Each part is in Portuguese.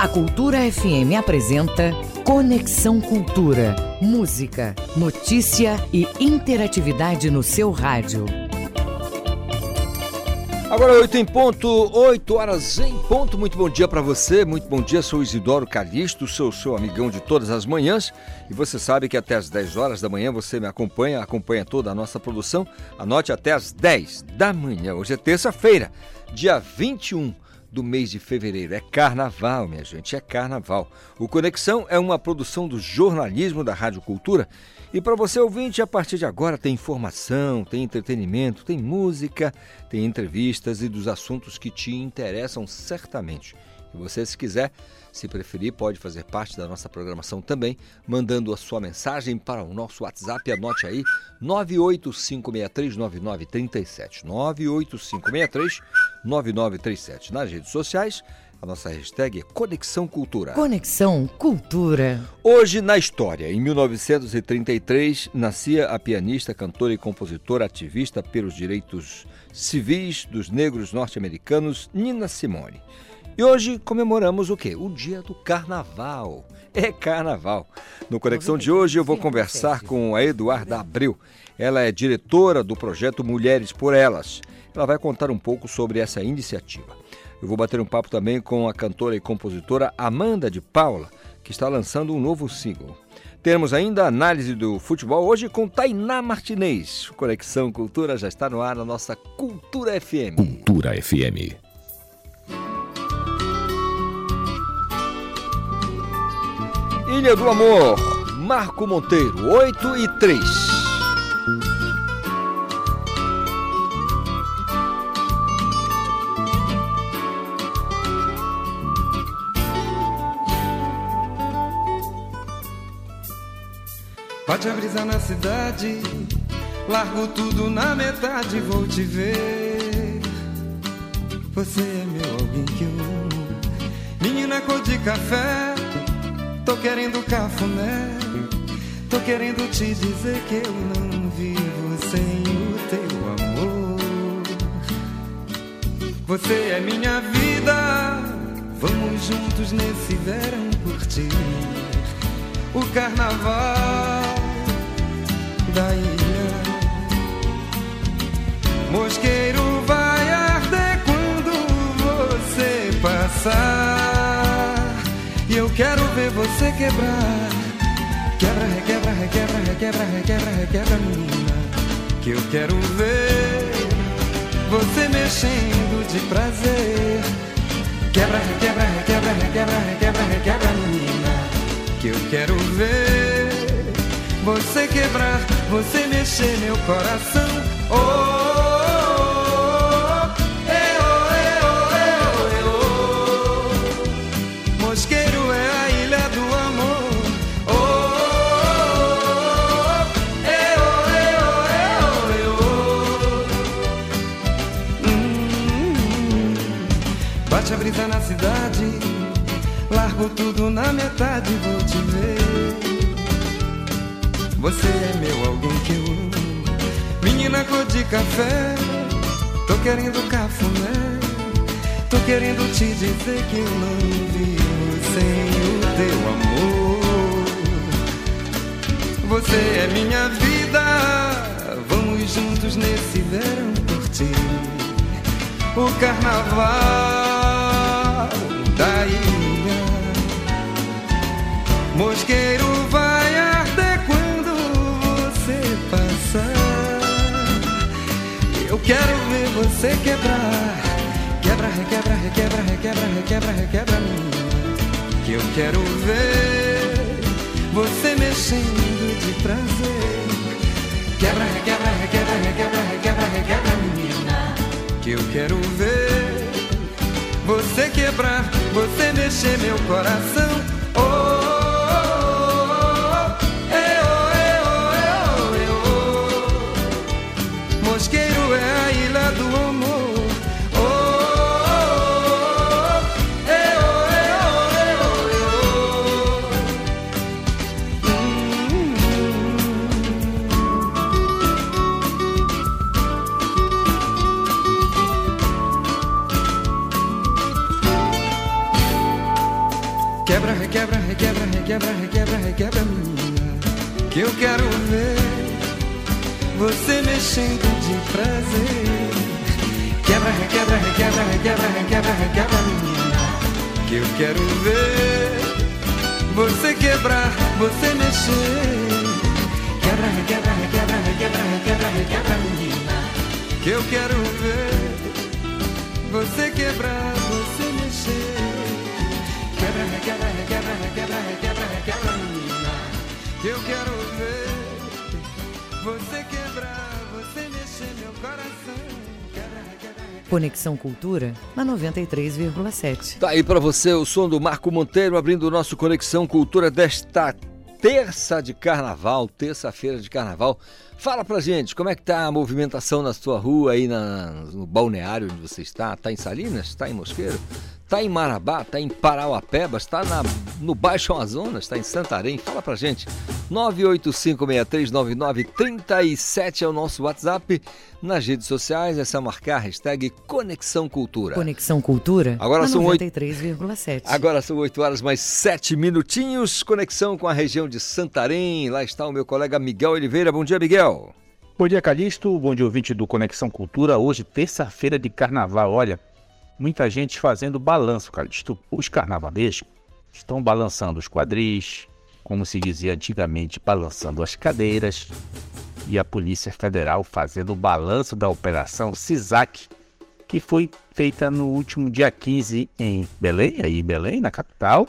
A Cultura FM apresenta Conexão Cultura. Música, notícia e interatividade no seu rádio. Agora 8 em ponto, 8 horas em ponto. Muito bom dia para você, muito bom dia. Sou Isidoro Calixto, sou seu amigão de todas as manhãs. E você sabe que até as 10 horas da manhã você me acompanha, acompanha toda a nossa produção. Anote até as 10 da manhã. Hoje é terça-feira, dia 21 do mês de fevereiro. É carnaval, minha gente, é carnaval. O Conexão é uma produção do jornalismo da Rádio Cultura. E para você ouvinte, a partir de agora tem informação, tem entretenimento, tem música, tem entrevistas e dos assuntos que te interessam certamente. E você, se quiser, se preferir, pode fazer parte da nossa programação também, mandando a sua mensagem para o nosso WhatsApp. Anote aí, 985639937. 985639937. Nas redes sociais, a nossa hashtag é Conexão Cultura. Conexão Cultura. Hoje na história, em 1933, nascia a pianista, cantora e compositora ativista pelos direitos civis dos negros norte-americanos Nina Simone. E hoje comemoramos o quê? O dia do carnaval. É carnaval. No Conexão de hoje eu vou conversar com a Eduarda Abreu. Ela é diretora do projeto Mulheres por Elas. Ela vai contar um pouco sobre essa iniciativa. Eu vou bater um papo também com a cantora e compositora Amanda de Paula, que está lançando um novo single. Temos ainda a análise do futebol hoje com Tainá Martinez. Conexão Cultura já está no ar na nossa Cultura FM. Cultura FM. Ilha do Amor, Marco Monteiro, 8 e 3. Bate a brisa na cidade, largo tudo na metade, vou te ver. Você é meu alguém que eu amo, menina cor de café Tô querendo cafuné, tô querendo te dizer que eu não vivo sem o teu amor. Você é minha vida, vamos juntos nesse verão curtir o carnaval da ilha. Mosqueiro vai arder quando você passar. Quero ver você quebrar. Quebra, requebra, requebra, requebra, requebra, requebra, menina. Que eu quero ver você mexendo de prazer. Quebra, requebra, requebra, requebra, requebra, requebra, menina. Que eu quero ver você quebrar, você mexer meu coração. Oh, Largo tudo na metade, vou te ver. Você é meu alguém que eu amo. Menina cor de café, tô querendo cafuné. Tô querendo te dizer que eu não vivo sem o teu amor. Você é minha vida, vamos juntos nesse verão curtir o carnaval da ilha. Mosqueiro vai arder quando você passar. Eu quero ver você quebrar. Quebra, requebra, requebra, requebra, requebra, requebra minha. Que eu quero ver você mexendo de prazer. Quebra, requebra, requebra, requebra, requebra, requebra menina. Que eu quero ver você quebrar, você mexer meu coração. Oh, requebra, requebra, requebra, menina. Que eu quero ver você mexendo de prazer. Quebra, requebra, requebra, requebra, requebra, requebra, menina. Que eu quero ver você quebrar, você mexer. Quebra, requebra, requebra, requebra, requebra, requebra, menina. Que eu quero ver você quebrar, você mexer. Quebra, requebra, requebra, requebra, eu quero ver você quebrar, você mexer meu coração. Conexão Cultura na 93,7. Tá aí pra você o som do Marco Monteiro abrindo o nosso Conexão Cultura desta terça de carnaval, terça-feira de carnaval. Fala pra gente, como é que tá a movimentação na sua rua aí na, no balneário onde você está? Tá em Salinas? Tá em Mosqueiro? Tá em Marabá? Tá em Parauapebas? Tá na, no Baixo Amazonas? Tá em Santarém? Fala pra gente. 985639937 é o nosso WhatsApp. Nas redes sociais é só marcar a hashtag Conexão Cultura. Conexão Cultura Agora são oito- 93,7. Agora são 8 horas mais 7 minutinhos. Conexão com a região de Santarém. Lá está o meu colega Miguel Oliveira. Bom dia, Miguel. Bom dia, Calixto. Bom dia, ouvinte do Conexão Cultura. Hoje, terça-feira de carnaval. Olha, muita gente fazendo balanço, Calixto. Os carnavalescos estão balançando os quadris, como se dizia antigamente, balançando as cadeiras. E a Polícia Federal fazendo o balanço da Operação CISAC, que foi feita no último dia 15 em Belém, aí Belém, na capital,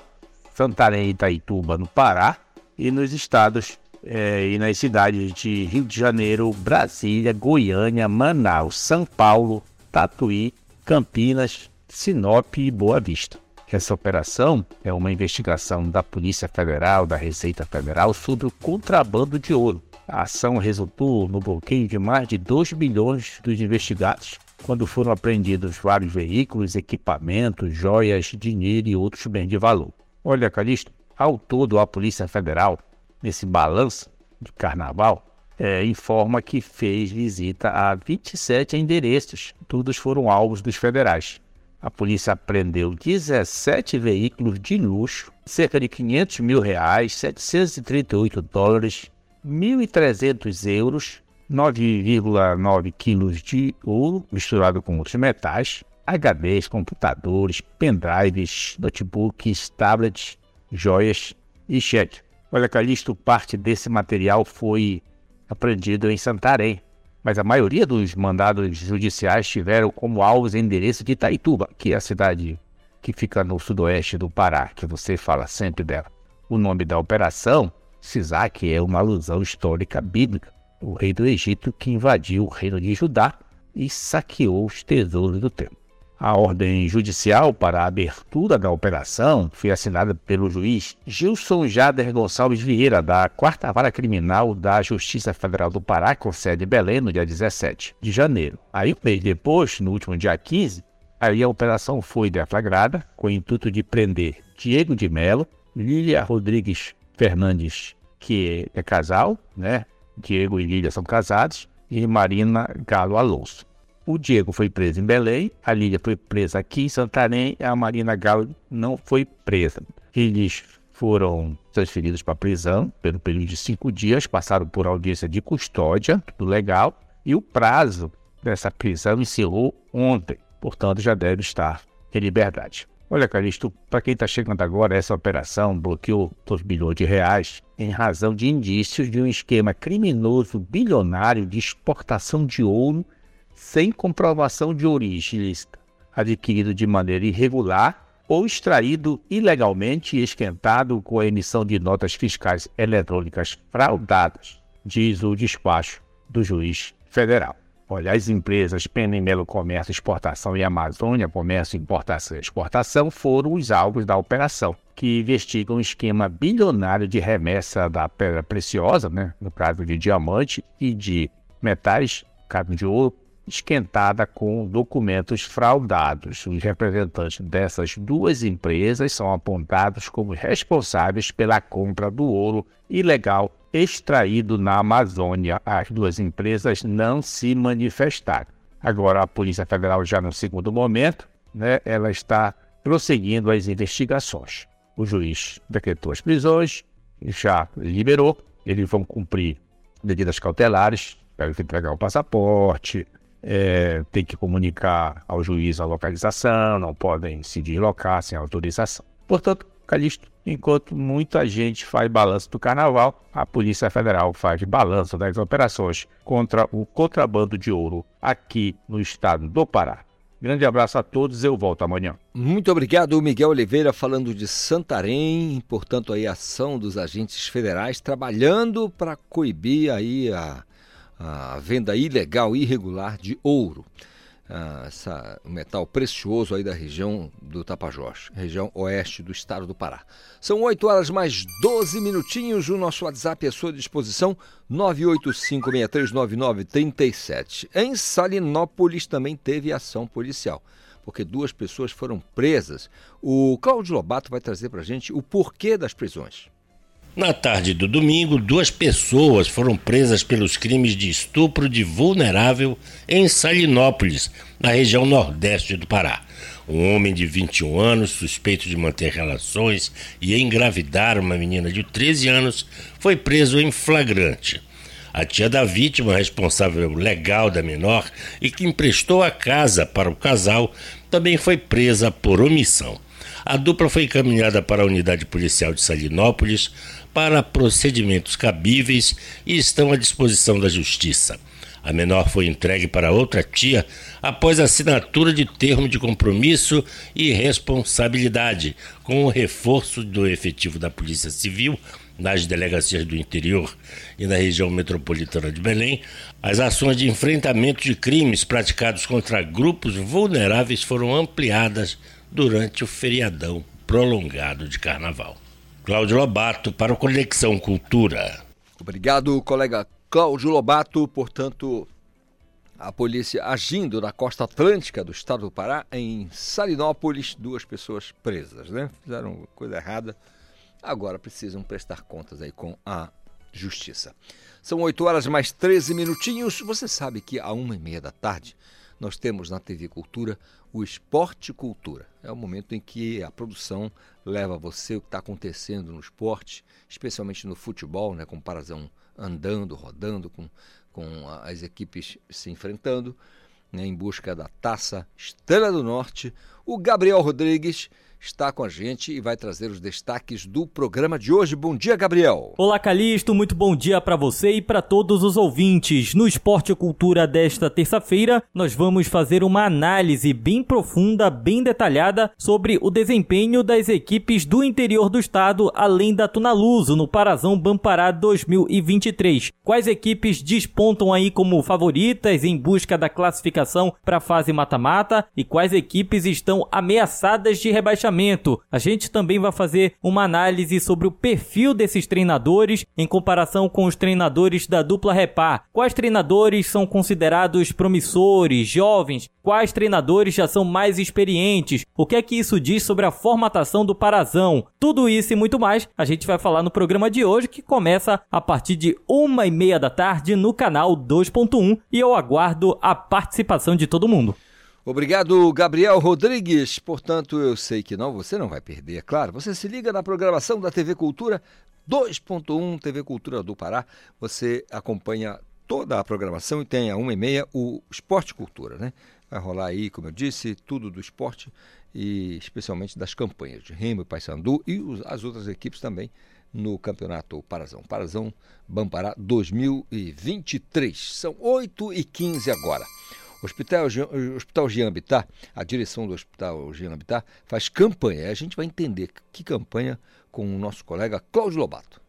Santarém e Itaituba, no Pará, e nos estados eh, e nas cidades de Rio de Janeiro, Brasília, Goiânia, Manaus, São Paulo, Tatuí, Campinas, Sinop e Boa Vista. Essa operação é uma investigação da Polícia Federal, da Receita Federal, sobre o contrabando de ouro. A ação resultou no bloqueio de mais de 2 bilhões dos investigados, quando foram apreendidos vários veículos, equipamentos, joias, dinheiro e outros bens de valor. Olha, Calixto, ao todo a Polícia Federal, nesse balanço de carnaval, eh, informa que fez visita a 27 endereços. Todos foram alvos dos federais. A polícia apreendeu 17 veículos de luxo, cerca de 500 mil reais, 738 dólares, 1.300 euros, 9,9 quilos de ouro misturado com outros metais, HDs, computadores, pendrives, notebooks, tablets, joias e cheque. Olha, Calixto, parte desse material foi apreendido em Santarém, mas a maioria dos mandados judiciais tiveram como alvos endereço de Itaituba, que é a cidade que fica no sudoeste do Pará, que você fala sempre dela. O nome da operação, Sisac, é uma alusão histórica bíblica. O rei do Egito que invadiu o reino de Judá e saqueou os tesouros do templo. A ordem judicial para a abertura da operação foi assinada pelo juiz Gilson Jader Gonçalves Vieira, da Quarta Vara Criminal da Justiça Federal do Pará, com sede em Belém, no dia 17 de janeiro. Aí, um mês depois, no último dia 15, aí a operação foi deflagrada com o intuito de prender Diego de Melo, Lília Rodrigues Fernandes, que é casal, né? Diego e Lília são casados, e Marina Galo Alonso. O Diego foi preso em Belém, a Lília foi presa aqui em Santarém a Marina Galo não foi presa. Eles foram transferidos para a prisão pelo período de cinco dias, passaram por audiência de custódia, tudo legal, e o prazo dessa prisão encerrou ontem, portanto já deve estar em liberdade. Olha, Calixto, para quem está chegando agora, essa operação bloqueou 2 bilhões de reais em razão de indícios de um esquema criminoso bilionário de exportação de ouro sem comprovação de origem ilícita, adquirido de maneira irregular ou extraído ilegalmente e esquentado com a emissão de notas fiscais eletrônicas fraudadas, diz o despacho do juiz federal. Olha, as empresas Pena e Melo Comércio, Exportação e Amazônia Comércio, Importação e Exportação foram os alvos da operação, que investigam um esquema bilionário de remessa da pedra preciosa, né, no caso de diamante, e de metais, caso de ouro, esquentada com documentos fraudados. Os representantes dessas duas empresas são apontados como responsáveis pela compra do ouro ilegal extraído na Amazônia. As duas empresas não se manifestaram. Agora, a Polícia Federal, já no segundo momento, né, ela está prosseguindo as investigações. o juiz decretou as prisões, já liberou, eles vão cumprir medidas cautelares, que entregar o passaporte, é, tem que comunicar ao juiz a localização, não podem se deslocar sem autorização. Portanto, Calixto, enquanto muita gente faz balanço do carnaval, a Polícia Federal faz balanço das operações contra o contrabando de ouro aqui no estado do Pará. Grande abraço a todos, eu volto amanhã. Muito obrigado, Miguel Oliveira, falando de Santarém, portanto aí a ação dos agentes federais trabalhando para coibir aí a, a venda ilegal, irregular de ouro ah, essa, metal precioso aí da região do Tapajós, região oeste do estado do Pará. São 8 horas mais 12 minutinhos, o nosso WhatsApp é à sua disposição, 985639937. Em Salinópolis também teve ação policial, porque duas pessoas foram presas. O Cláudio Lobato vai trazer para gente o porquê das prisões. Na tarde do domingo, duas pessoas foram presas pelos crimes de estupro de vulnerável em Salinópolis, na região nordeste do Pará. Um homem de 21 anos, suspeito de manter relações e engravidar uma menina de 13 anos, foi preso em flagrante. A tia da vítima, responsável legal da menor e que emprestou a casa para o casal, também foi presa por omissão. A dupla foi encaminhada para a unidade policial de Salinópolis para procedimentos cabíveis e estão à disposição da Justiça. A menor foi entregue para outra tia após assinatura de termo de compromisso e responsabilidade, com o reforço do efetivo da Polícia Civil nas delegacias do interior e na região metropolitana de Belém. As ações de enfrentamento de crimes praticados contra grupos vulneráveis foram ampliadas durante o feriadão prolongado de carnaval. Cláudio Lobato para o Conexão Cultura. Obrigado, colega Cláudio Lobato. Portanto, a polícia agindo na costa atlântica do estado do Pará, em Salinópolis, duas pessoas presas, né? Fizeram coisa errada. Agora precisam prestar contas aí com a justiça. São 8 horas mais 13 minutinhos. Você sabe que a uma e meia da tarde nós temos na TV Cultura o Esporte Cultura. É o momento em que a produção leva você o que está acontecendo no esporte, especialmente no futebol, né, com o Parazão andando, rodando, com, com as equipes se enfrentando, né, em busca da taça Estrela do Norte. O Gabriel Rodrigues está com a gente e vai trazer os destaques do programa de hoje. Bom dia, Gabriel. Olá, Calixto. Muito bom dia para você e para todos os ouvintes. No Esporte e Cultura desta terça-feira, nós vamos fazer uma análise bem profunda, bem detalhada sobre o desempenho das equipes do interior do estado, além da Tunaluso, no Parazão Bampará 2023. Quais equipes despontam aí como favoritas em busca da classificação para a fase mata-mata e quais equipes estão ameaçadas de rebaixamento a gente também vai fazer uma análise sobre o perfil desses treinadores em comparação com os treinadores da dupla Repar. Quais treinadores são considerados promissores, jovens? Quais treinadores já são mais experientes? O que é que isso diz sobre a formatação do Parazão? Tudo isso e muito mais a gente vai falar no programa de hoje que começa a partir de uma e meia da tarde no canal 2.1 e eu aguardo a participação de todo mundo. Obrigado, Gabriel Rodrigues. Portanto, eu sei que não, você não vai perder, é claro. Você se liga na programação da TV Cultura 2.1, TV Cultura do Pará. Você acompanha toda a programação e tem a 1 e meia o Esporte Cultura, né? Vai rolar aí, como eu disse, tudo do esporte e especialmente das campanhas de Remo e Paysandu e as outras equipes também no Campeonato Parazão. Parazão Bampará 2023. São 8 e 15 agora. O Hospital, Hospital Jean Bittar, a direção do Hospital Jean Bittar, faz campanha. A gente vai entender que campanha com o nosso colega Cláudio Lobato.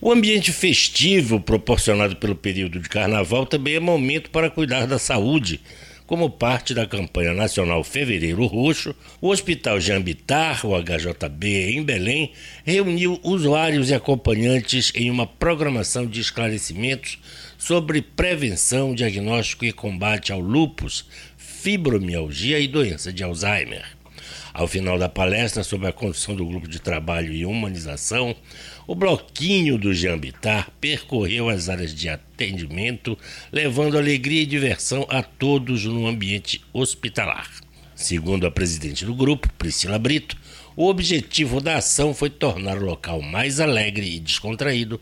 O ambiente festivo proporcionado pelo período de carnaval também é momento para cuidar da saúde. Como parte da campanha nacional Fevereiro Roxo, o Hospital Jean Bittar, o HJB, em Belém, reuniu usuários e acompanhantes em uma programação de esclarecimentos sobre prevenção, diagnóstico e combate ao lúpus, fibromialgia e doença de Alzheimer. Ao final da palestra sobre a condição do grupo de trabalho e humanização, o bloquinho do Jambitar percorreu as áreas de atendimento, levando alegria e diversão a todos no ambiente hospitalar. Segundo a presidente do grupo, Priscila Brito, o objetivo da ação foi tornar o local mais alegre e descontraído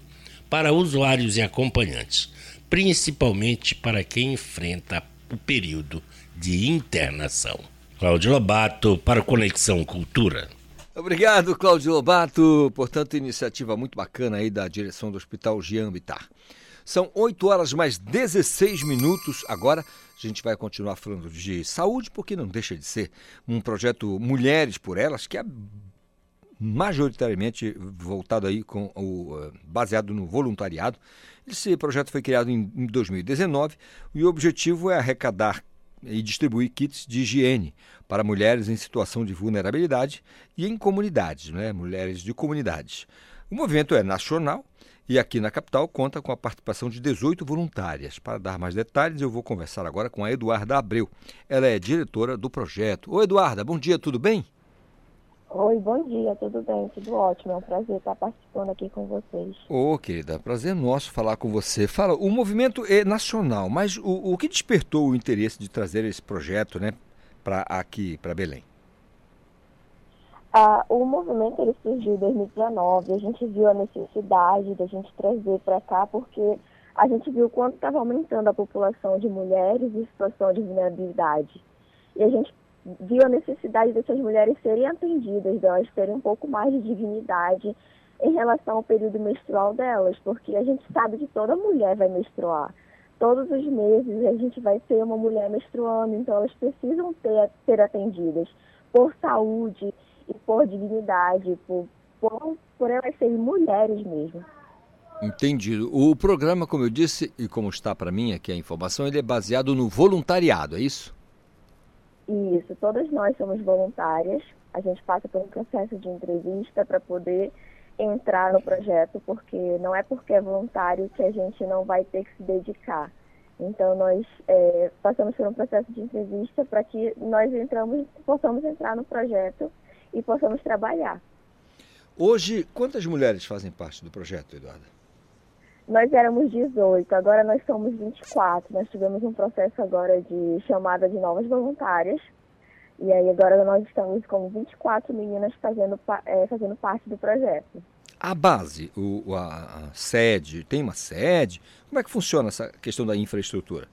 para usuários e acompanhantes, principalmente para quem enfrenta o período de internação. Cláudio Lobato para Conexão Cultura. Obrigado, Cláudio Lobato. Portanto, iniciativa muito bacana aí da direção do Hospital Jean Bittar. São 8 horas mais 16 minutos. Agora a gente vai continuar falando de saúde, porque não deixa de ser um projeto Mulheres por Elas, que é majoritariamente voltado aí com o eh, baseado no voluntariado. Esse projeto foi criado em 2019 e o objetivo é arrecadar e distribuir kits de higiene para mulheres em situação de vulnerabilidade e em comunidades, né? mulheres de comunidades. O movimento é nacional e aqui na capital conta com a participação de 18 voluntárias. Para dar mais detalhes, eu vou conversar agora com a Eduarda Abreu. Ela é diretora do projeto. Oi, Eduarda, bom dia, tudo bem? Oi, bom dia, tudo bem? Tudo ótimo, é um prazer estar participando aqui com vocês. Ô, oh, querida, prazer nosso falar com você. Fala, o movimento é nacional, mas o, o que despertou o interesse de trazer esse projeto né, para aqui, para Belém? Ah, o movimento ele surgiu em 2019, a gente viu a necessidade da gente trazer para cá, porque a gente viu quanto estava aumentando a população de mulheres em situação de vulnerabilidade. E a gente viu a necessidade dessas mulheres serem atendidas, delas terem um pouco mais de dignidade em relação ao período menstrual delas, porque a gente sabe que toda mulher vai menstruar. Todos os meses a gente vai ter uma mulher menstruando, então elas precisam ter, ser atendidas por saúde e por dignidade, por, por, por elas serem mulheres mesmo. Entendido. O programa, como eu disse, e como está para mim aqui a informação, ele é baseado no voluntariado, é isso? Isso, todas nós somos voluntárias. A gente passa por um processo de entrevista para poder entrar no projeto, porque não é porque é voluntário que a gente não vai ter que se dedicar. Então nós é, passamos por um processo de entrevista para que nós entramos, possamos entrar no projeto e possamos trabalhar. Hoje, quantas mulheres fazem parte do projeto, Eduarda? Nós éramos 18, agora nós somos 24. Nós tivemos um processo agora de chamada de novas voluntárias. E aí agora nós estamos com 24 meninas fazendo, é, fazendo parte do projeto. A base, o, a, a sede, tem uma sede? Como é que funciona essa questão da infraestrutura?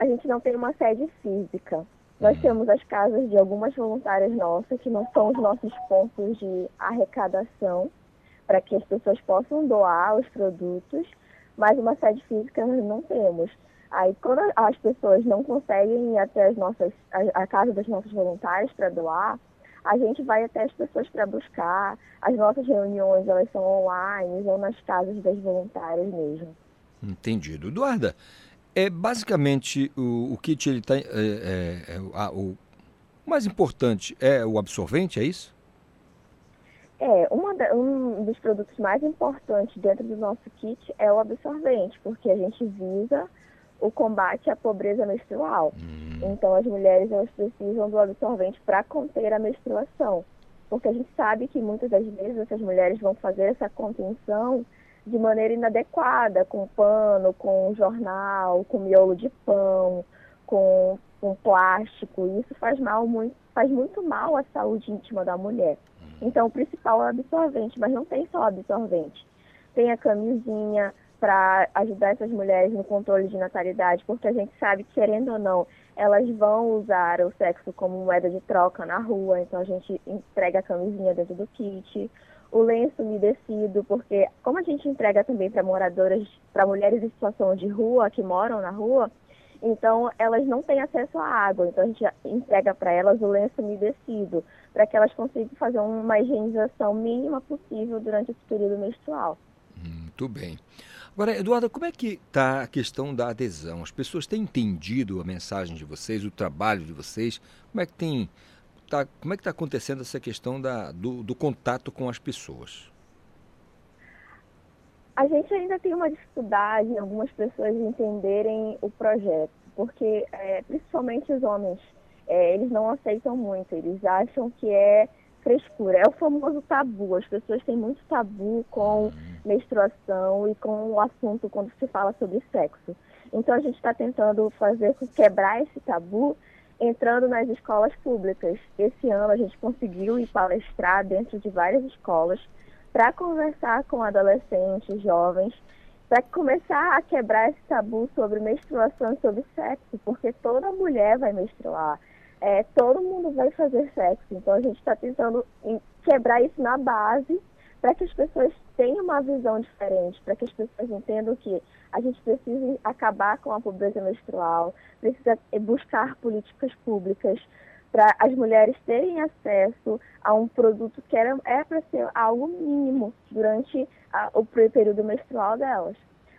A gente não tem uma sede física. Nós uhum. temos as casas de algumas voluntárias nossas, que não são os nossos pontos de arrecadação, para que as pessoas possam doar os produtos, mas uma sede física nós não temos. Aí, quando as pessoas não conseguem ir até as nossas, a, a casa das nossas voluntárias para doar, a gente vai até as pessoas para buscar. As nossas reuniões, elas são online ou nas casas das voluntárias mesmo. Entendido. Eduarda, é basicamente o, o kit ele tá, é, é, é, a, o mais importante é o absorvente, é isso? É, da, um dos produtos mais importantes dentro do nosso kit é o absorvente, porque a gente visa o combate à pobreza menstrual. Hum. Então, as mulheres elas precisam do absorvente para conter a menstruação, porque a gente sabe que muitas das vezes essas mulheres vão fazer essa contenção de maneira inadequada, com pano, com jornal, com miolo de pão, com, com plástico. E isso faz mal muito, faz muito mal à saúde íntima da mulher. Então, o principal é absorvente, mas não tem só absorvente. Tem a camisinha para ajudar essas mulheres no controle de natalidade, porque a gente sabe que, querendo ou não, elas vão usar o sexo como moeda de troca na rua, então a gente entrega a camisinha dentro do kit. O lenço umedecido, porque como a gente entrega também para moradoras, para mulheres em situação de rua, que moram na rua, então, elas não têm acesso à água, então a gente entrega para elas o lenço umedecido, para que elas consigam fazer uma higienização mínima possível durante esse período menstrual. Muito bem. Agora, Eduardo, como é que está a questão da adesão? As pessoas têm entendido a mensagem de vocês, o trabalho de vocês? Como é que tem, tá, como é que está acontecendo essa questão da, do, do contato com as pessoas? A gente ainda tem uma dificuldade em algumas pessoas entenderem o projeto, porque é, principalmente os homens, é, eles não aceitam muito, eles acham que é frescura, é o famoso tabu. As pessoas têm muito tabu com menstruação e com o assunto quando se fala sobre sexo. Então a gente está tentando fazer quebrar esse tabu entrando nas escolas públicas. Esse ano a gente conseguiu ir palestrar dentro de várias escolas para conversar com adolescentes, jovens, para começar a quebrar esse tabu sobre menstruação e sobre sexo, porque toda mulher vai menstruar, é, todo mundo vai fazer sexo. Então a gente está tentando quebrar isso na base para que as pessoas tenham uma visão diferente, para que as pessoas entendam que a gente precisa acabar com a pobreza menstrual, precisa buscar políticas públicas para as mulheres terem acesso a um produto que era, é para ser algo mínimo durante a, o período menstrual delas.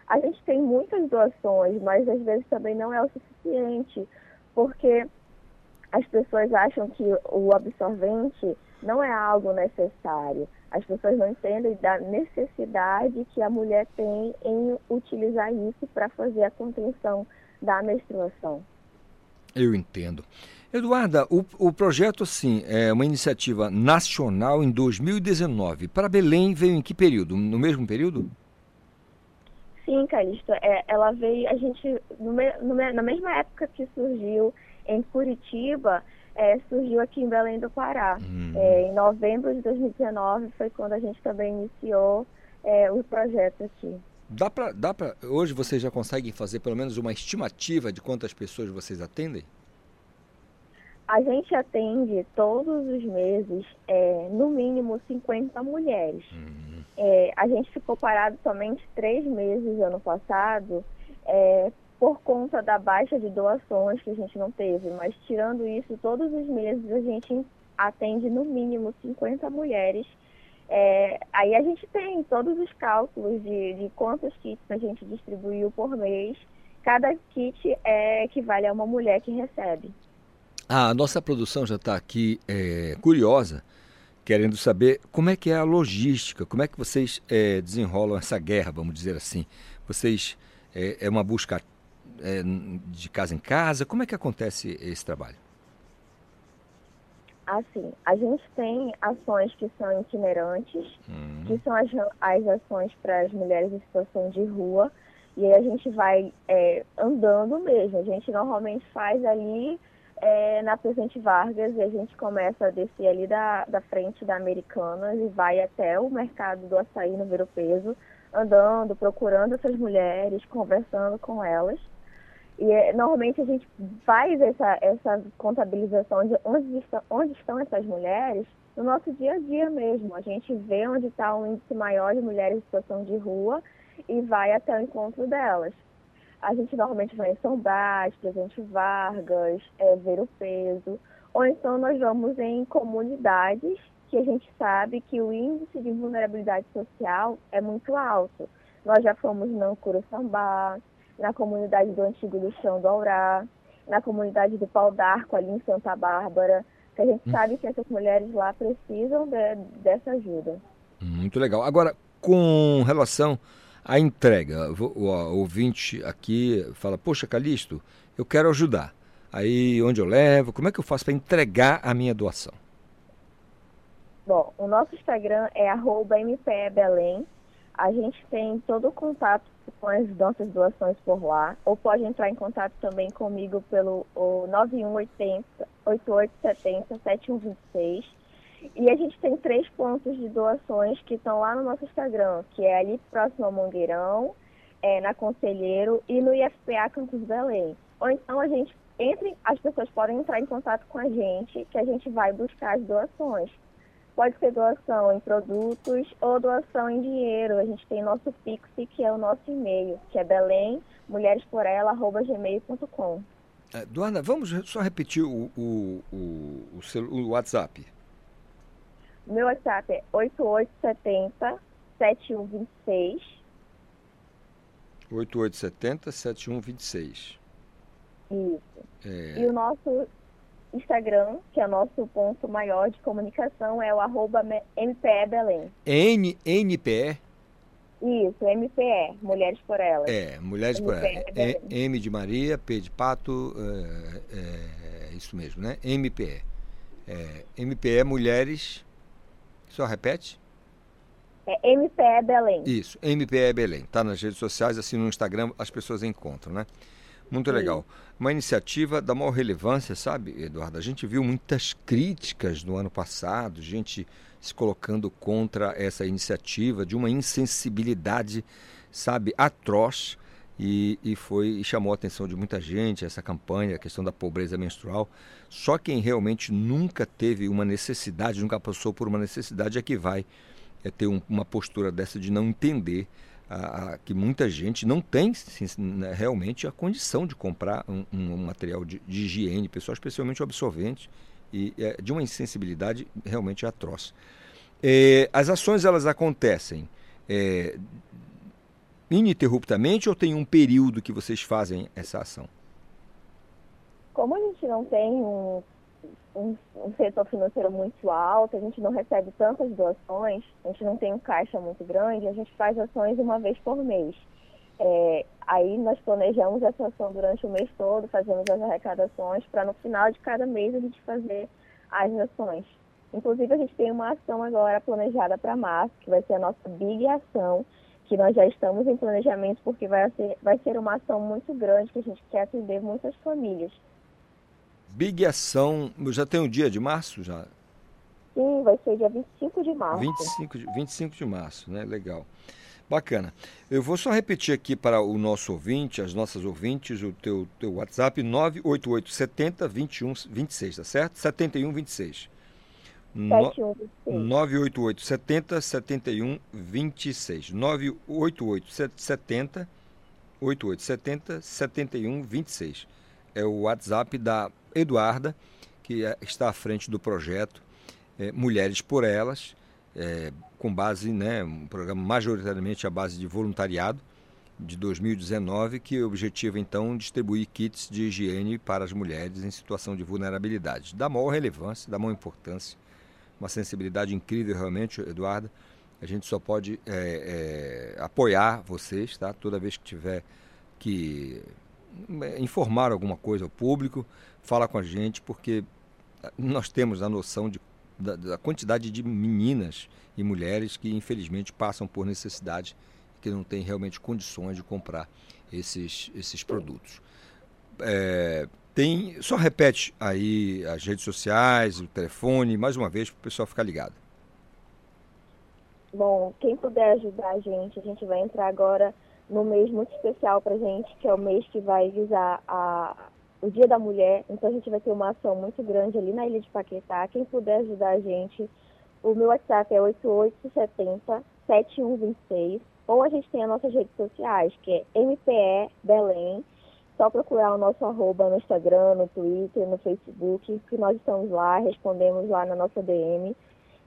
A gente tem muitas doações, mas às vezes também não é o suficiente, porque as pessoas acham que o absorvente não é algo necessário. As pessoas não entendem da necessidade que a mulher tem em utilizar isso para fazer a contenção da menstruação. Eu entendo. Eduarda, o, o projeto, sim, é uma iniciativa nacional em 2019. Para Belém veio em que período? No mesmo período? Sim, Calixto. É, ela veio, a gente, no, no, na mesma época que surgiu em Curitiba, é, surgiu aqui em Belém do Pará. Hum. É, em novembro de 2019 foi quando a gente também iniciou é, o projeto aqui. Dá para, dá pra, hoje vocês já conseguem fazer pelo menos uma estimativa de quantas pessoas vocês atendem? A gente atende todos os meses, é, no mínimo 50 mulheres. É, a gente ficou parado somente três meses ano passado, é, por conta da baixa de doações que a gente não teve. Mas tirando isso, todos os meses a gente atende no mínimo 50 mulheres. É, aí a gente tem todos os cálculos de, de quantos kits a gente distribuiu por mês. Cada kit é, equivale a uma mulher que recebe. A nossa produção já está aqui é, curiosa, querendo saber como é que é a logística, como é que vocês é, desenrolam essa guerra, vamos dizer assim. Vocês é, é uma busca é, de casa em casa, como é que acontece esse trabalho? Assim, a gente tem ações que são itinerantes, uhum. que são as, as ações para as mulheres em situação de rua, e aí a gente vai é, andando mesmo. A gente normalmente faz ali é, na Presidente Vargas e a gente começa a descer ali da, da frente da Americanas e vai até o mercado do açaí no Vero Peso, andando, procurando essas mulheres, conversando com elas. E é, normalmente a gente faz essa, essa contabilização de onde estão, onde estão essas mulheres no nosso dia a dia mesmo. A gente vê onde está o um índice maior de mulheres em situação de rua e vai até o encontro delas. A gente normalmente vai em São Brás, Presidente Vargas, é, ver o peso, ou então nós vamos em comunidades que a gente sabe que o índice de vulnerabilidade social é muito alto. Nós já fomos no Curuçambá, na comunidade do Antigo do Chão do Aurá, na comunidade do Pau d'Arco, ali em Santa Bárbara, que a gente hum. sabe que essas mulheres lá precisam de, dessa ajuda. Muito legal. Agora, com relação a entrega. O, ouvinte aqui fala: Poxa, Calixto, eu quero ajudar. Aí, onde eu levo? Como é que eu faço para entregar a minha doação? Bom, o nosso Instagram é @mpebelém. A gente tem todo o contato com as nossas doações por lá. Ou pode entrar em contato também comigo pelo 9180 8870 7126 e a gente tem três pontos de doações que estão lá no nosso Instagram, que é ali próximo ao Mangueirão, é, na Conselheiro e no IFPA Campus Belém. Ou então a gente entre, as pessoas podem entrar em contato com a gente, que a gente vai buscar as doações. Pode ser doação em produtos ou doação em dinheiro. A gente tem nosso Pix, que é o nosso e-mail, que é belémmulheresporela.gmail.com. É, Duana, vamos só repetir o, o, o, o, o WhatsApp. Meu WhatsApp é 8870 7126. 8870 7126. Isso. É... E o nosso Instagram, que é o nosso ponto maior de comunicação, é o arroba MPE Belém. N, NPE? Isso, MPE, Mulheres por Elas. É, Mulheres MPE, por Elas. É, M de Maria, P de Pato, é, é, isso mesmo, né? MPE. É, MPE Mulheres só repete? É MPE Belém. Isso, MPE Belém. Está nas redes sociais, assim no Instagram as pessoas encontram, né? Muito legal. Uma iniciativa da maior relevância, sabe, Eduardo? A gente viu muitas críticas no ano passado, gente se colocando contra essa iniciativa, de uma insensibilidade, sabe, atroz. E, e, foi e chamou a atenção de muita gente essa campanha, a questão da pobreza menstrual. Só quem realmente nunca teve uma necessidade, nunca passou por uma necessidade, é que vai é, ter um, uma postura dessa de não entender a, a, que muita gente não tem sim, né, realmente a condição de comprar um, um material de, de, higiene pessoal, especialmente o absorvente, e é, de uma insensibilidade realmente atroz. É, as ações elas acontecem é, ininterruptamente ou tem um período que vocês fazem essa ação? Como a gente não tem um, um, um, setor financeiro muito alto, a gente não recebe tantas doações, a gente não tem um caixa muito grande, a gente faz ações uma vez por mês. É, aí nós planejamos essa ação durante o mês todo, fazemos as arrecadações para no final de cada mês a gente fazer as ações. Inclusive a gente tem uma ação agora planejada para março, que vai ser a nossa Big Ação, que nós já estamos em planejamento porque vai ser, vai ser uma ação muito grande que a gente quer atender muitas famílias. Big Ação, já tem o um dia de março já? Sim, vai ser dia 25 de março. 25 de, 25 de março, né? Legal. Bacana. Eu vou só repetir aqui para o nosso ouvinte, as nossas ouvintes, o teu, teu WhatsApp 988 70 21 26, tá certo? 71 26. 988 70 71 26. 988 70 88 70 71 26. É o WhatsApp da Eduarda, que é, está à frente do projeto é, Mulheres por Elas, é, com base, né, um programa majoritariamente à base de voluntariado de 2019, que objetiva então distribuir kits de higiene para as mulheres em situação de vulnerabilidade, da maior relevância, da maior importância, uma sensibilidade incrível realmente, Eduardo. A gente só pode é, é, apoiar vocês, tá? Toda vez que tiver que informar alguma coisa ao público, fala com a gente, porque nós temos a noção de, da, da quantidade de meninas e mulheres que infelizmente passam por necessidade que não têm realmente condições de comprar esses, esses produtos. É, tem, só repete aí as redes sociais, o telefone, mais uma vez, para o pessoal ficar ligado. Bom, quem puder ajudar a gente, a gente vai entrar agora no mês muito especial para gente, que é o mês que vai visar a, o Dia da Mulher. Então a gente vai ter uma ação muito grande ali na Ilha de Paquetá. Quem puder ajudar a gente, o meu WhatsApp é 8870 7126. Ou a gente tem as nossas redes sociais, que é MPE Belém. Só procurar o nosso arroba no Instagram, no Twitter, no Facebook, que nós estamos lá, respondemos lá na nossa DM.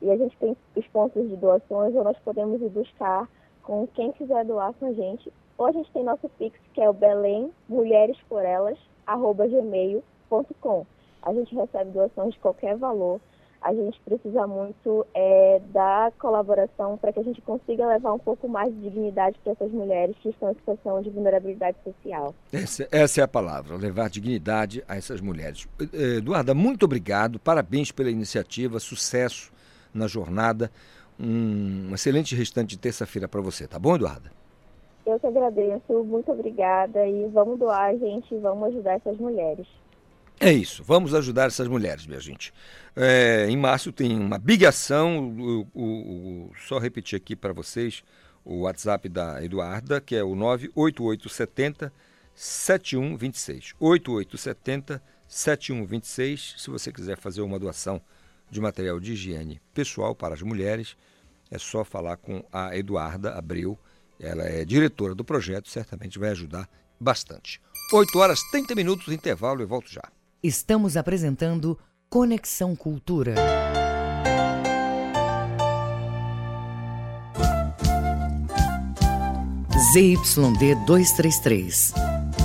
E a gente tem os pontos de doações, ou nós podemos ir buscar com quem quiser doar com a gente. Ou a gente tem nosso Pix, que é o Belém Mulheres por Elas, arroba gmail.com. A gente recebe doações de qualquer valor. A gente precisa muito é, da colaboração para que a gente consiga levar um pouco mais de dignidade para essas mulheres que estão em situação de vulnerabilidade social. Essa, essa é a palavra, levar dignidade a essas mulheres. Eduarda, muito obrigado, parabéns pela iniciativa, sucesso na jornada. Um excelente restante de terça-feira para você, tá bom, Eduarda? Eu que agradeço, muito obrigada e vamos doar, gente, vamos ajudar essas mulheres. É isso, vamos ajudar essas mulheres, minha gente. É, em março tem uma big ação, o, o, o, só repetir aqui para vocês o WhatsApp da Eduarda, que é o 98870 7126. 8870 7126. Se você quiser fazer uma doação de material de higiene pessoal para as mulheres, é só falar com a Eduarda Abreu ela é diretora do projeto, certamente vai ajudar bastante. 8 horas 30 minutos, intervalo e volto já. Estamos apresentando Conexão Cultura. ZYD 233,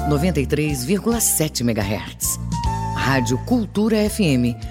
93,7 MHz. Rádio Cultura FM,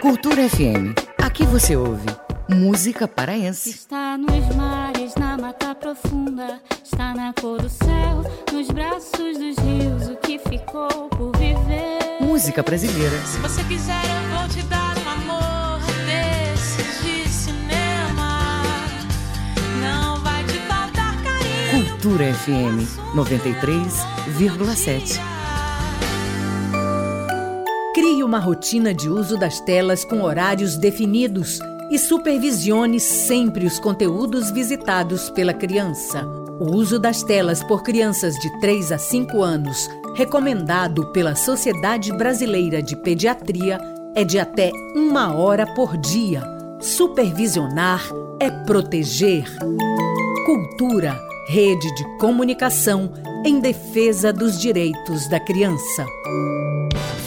Cultura FM. Aqui você ouve música paraense. Está nos mares, na mata profunda, está na cor do céu, nos braços dos rios, o que ficou por viver. Música brasileira. Se você quiser, eu vou te dar um amor desses de cinema. Não vai te faltar carinho. Cultura FM 93,7. Crie uma rotina de uso das telas com horários definidos e supervisione sempre os conteúdos visitados pela criança. O uso das telas por crianças de 3 a 5 anos, recomendado pela Sociedade Brasileira de Pediatria, é de até uma hora por dia. Supervisionar é proteger. Cultura, rede de comunicação em defesa dos direitos da criança.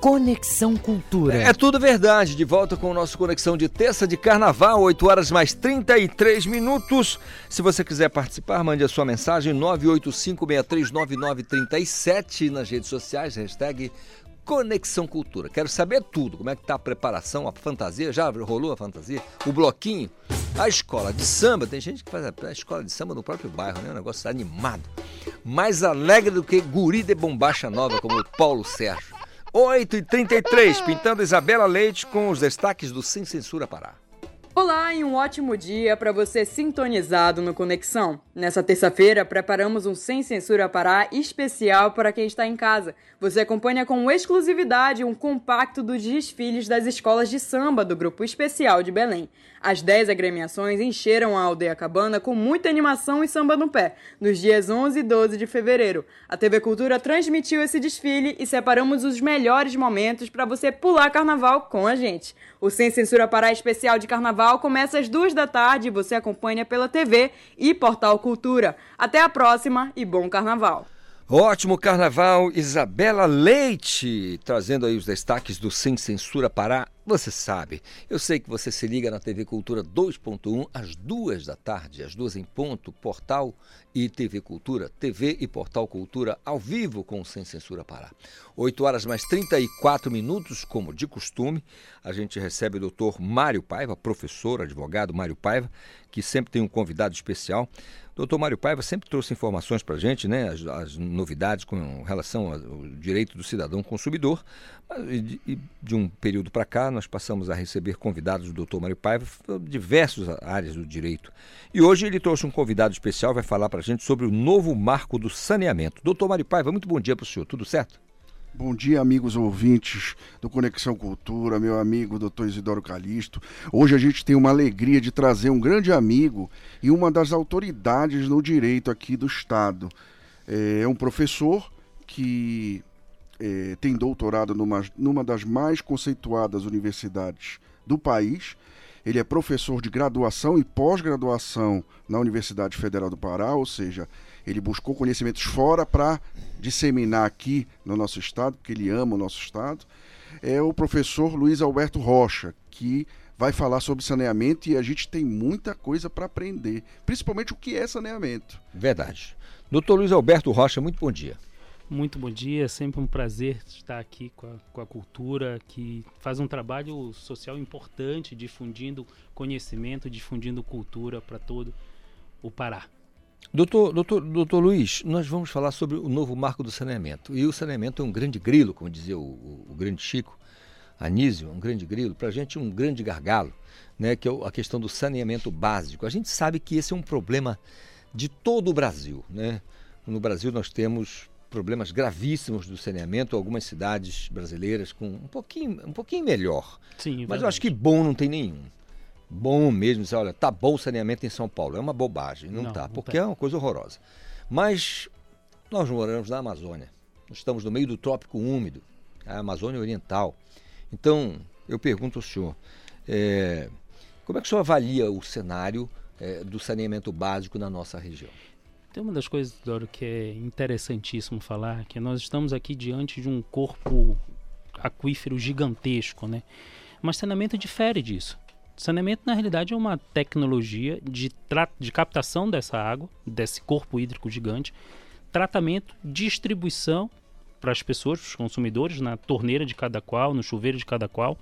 Conexão Cultura. É tudo verdade. De volta com o nosso Conexão de Terça de Carnaval, 8 horas mais 33 minutos. Se você quiser participar, mande a sua mensagem 985639937 nas redes sociais, hashtag Conexão Cultura. Quero saber tudo. Como é que tá a preparação, a fantasia? Já rolou a fantasia? O bloquinho? A escola de samba, tem gente que faz a escola de samba no próprio bairro, né? Um negócio animado. Mais alegre do que guri de bombacha nova, como o Paulo Sérgio. 8h33, pintando Isabela Leite com os destaques do Sem Censura Pará. Olá e um ótimo dia para você sintonizado no Conexão. Nessa terça-feira, preparamos um Sem Censura Pará especial para quem está em casa. Você acompanha com exclusividade um compacto dos desfiles das escolas de samba do Grupo Especial de Belém. As 10 agremiações encheram a aldeia Cabana com muita animação e samba no pé, nos dias 11 e 12 de fevereiro. A TV Cultura transmitiu esse desfile e separamos os melhores momentos para você pular carnaval com a gente. O Sem Censura Pará especial de carnaval começa às duas da tarde e você acompanha pela TV e Portal Cultura. Até a próxima e bom carnaval! Ótimo carnaval, Isabela Leite, trazendo aí os destaques do Sem Censura Pará. Você sabe, eu sei que você se liga na TV Cultura 2.1 às duas da tarde, às duas em ponto, portal e TV Cultura, TV e Portal Cultura ao vivo com o Sem Censura Pará. 8 horas mais 34 minutos, como de costume, a gente recebe o doutor Mário Paiva, professor, advogado Mário Paiva, que sempre tem um convidado especial. Doutor Mário Paiva sempre trouxe informações para a gente, né, as, as, novidades com relação ao direito do cidadão consumidor. E, e de um período para cá, nós passamos a receber convidados do doutor Mário Paiva de diversas áreas do direito. E hoje ele trouxe um convidado especial, vai falar para a gente sobre o novo marco do saneamento. Doutor Mário Paiva, muito bom dia para o senhor, tudo certo? Bom dia, amigos ouvintes do Conexão Cultura, meu amigo Dr. Isidoro Calixto. Hoje a gente tem uma alegria de trazer um grande amigo e uma das autoridades no direito aqui do Estado. É um professor que é, tem doutorado numa, numa das mais conceituadas universidades do país. Ele é professor de graduação e pós-graduação na Universidade Federal do Pará, ou seja, ele buscou conhecimentos fora para disseminar aqui no nosso estado, porque ele ama o nosso estado. É o professor Luiz Alberto Rocha, que vai falar sobre saneamento e a gente tem muita coisa para aprender, principalmente o que é saneamento. Verdade. Doutor Luiz Alberto Rocha, muito bom dia. Muito bom dia, sempre um prazer estar aqui com a, com a cultura, que faz um trabalho social importante, difundindo conhecimento, difundindo cultura para todo o Pará. Doutor, doutor, doutor Luiz, nós vamos falar sobre o novo marco do saneamento. E o saneamento é um grande grilo, como dizia o, o, o grande Chico Anísio, um grande grilo, para a gente um grande gargalo, né, que é a questão do saneamento básico. A gente sabe que esse é um problema de todo o Brasil. Né? no Brasil nós temos problemas gravíssimos do saneamento, algumas cidades brasileiras com um pouquinho, um pouquinho melhor. Sim, Mas eu acho que bom não tem nenhum. Bom mesmo, dizer, olha, tá bom o saneamento em São Paulo. É uma bobagem, não, Não, tá, não porque tem. é uma coisa horrorosa. Mas nós moramos na Amazônia. Nós estamos no meio do trópico úmido, a Amazônia Oriental. Então, eu pergunto ao senhor, é, como é que o senhor avalia o cenário é, do saneamento básico na nossa região? Tem uma das coisas, Doro, que é interessantíssimo falar, que nós estamos aqui diante de um corpo aquífero gigantesco, né? Mas saneamento difere disso. Saneamento, na realidade, é uma tecnologia de, de captação dessa água, desse corpo hídrico gigante, tratamento, distribuição para as pessoas, para os consumidores, na torneira de cada qual, no chuveiro de cada qual.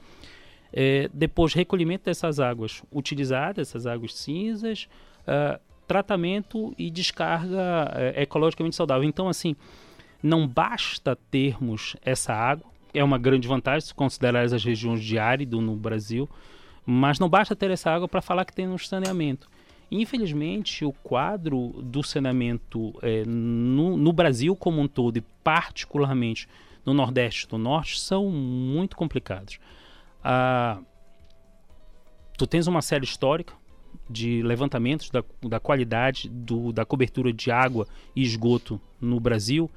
É, depois, recolhimento dessas águas utilizadas, essas águas cinzas, ah, tratamento e descarga eh, ecologicamente saudável. Então, assim, não basta termos essa água, é uma grande vantagem se considerar as regiões de árido no Brasil, mas não basta ter essa água para falar que tem um saneamento. Infelizmente, o quadro do saneamento eh, no, no Brasil como um todo, e particularmente no Nordeste e no Norte, são muito complicados. Ah, tu tens uma série histórica de levantamentos da, da qualidade do, da cobertura de água e esgoto no Brasil,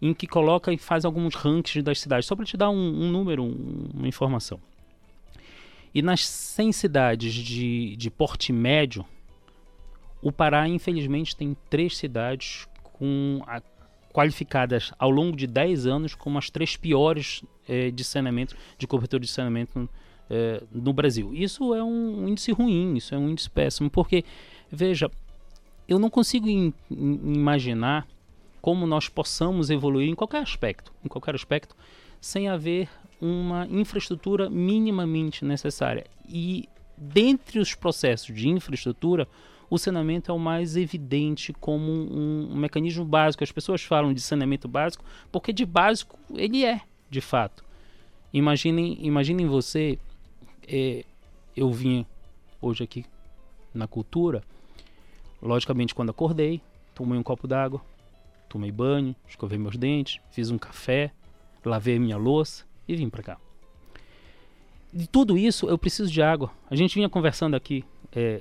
em que coloca e faz alguns rankings das cidades. Só para te dar um, um número, um- uma informação. E nas 100 cidades de, de porte médio, o Pará, infelizmente, tem três cidades com a- qualificadas ao longo de 10 anos como as três piores eh, de saneamento, de cobertura de saneamento eh, no Brasil. Isso é um índice ruim, isso é um índice péssimo, porque, veja, eu não consigo im- im- imaginar como nós possamos evoluir em qualquer aspecto, em qualquer aspecto, sem haver uma infraestrutura minimamente necessária. E dentre os processos de infraestrutura, o saneamento é o mais evidente como um, um mecanismo básico. As pessoas falam de saneamento básico porque de básico ele é, de fato. Imaginem, imaginem você, eh, eu vim hoje aqui na cultura, logicamente quando acordei, tomei um copo d'água, tomei banho, escovei meus dentes, fiz um café, lavei minha louça e vim para cá. De tudo isso eu preciso de água. A gente vinha conversando aqui eh,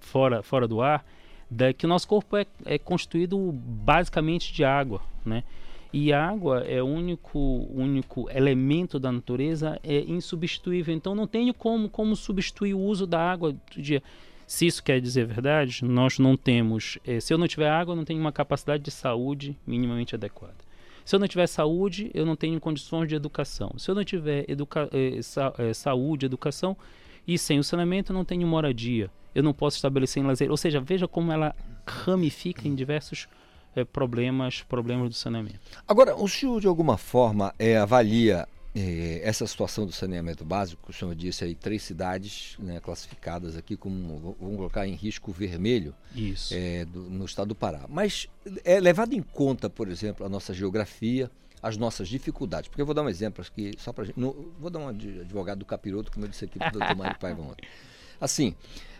fora, fora do ar, da, que o nosso corpo é, é constituído basicamente de água, né? E a água é o único, único elemento da natureza é insubstituível. Então não tenho como, como substituir o uso da água do dia. Se isso quer dizer verdade, nós não temos. eh, se eu não tiver água, eu não tenho uma capacidade de saúde minimamente adequada. Se eu não tiver saúde, eu não tenho condições de educação. Se eu não tiver educa eh, sa eh, saúde, educação, e sem o saneamento, eu não tenho moradia. Eu não posso estabelecer em lazer. Ou seja, veja como ela ramifica em diversos eh, problemas, problemas do saneamento. Agora, o senhor de alguma forma é, avalia eh, essa situação do saneamento básico? O senhor disse aí três cidades né, classificadas aqui como, vamos colocar em risco vermelho eh, do- no estado do Pará. Mas é levado em conta, por exemplo, a nossa geografia, as nossas dificuldades. Porque eu vou dar um exemplo aqui, só para gente. no- vou dar uma de advogado do capiroto, como eu disse aqui para o doutor Mário Paiva ontem. Assim,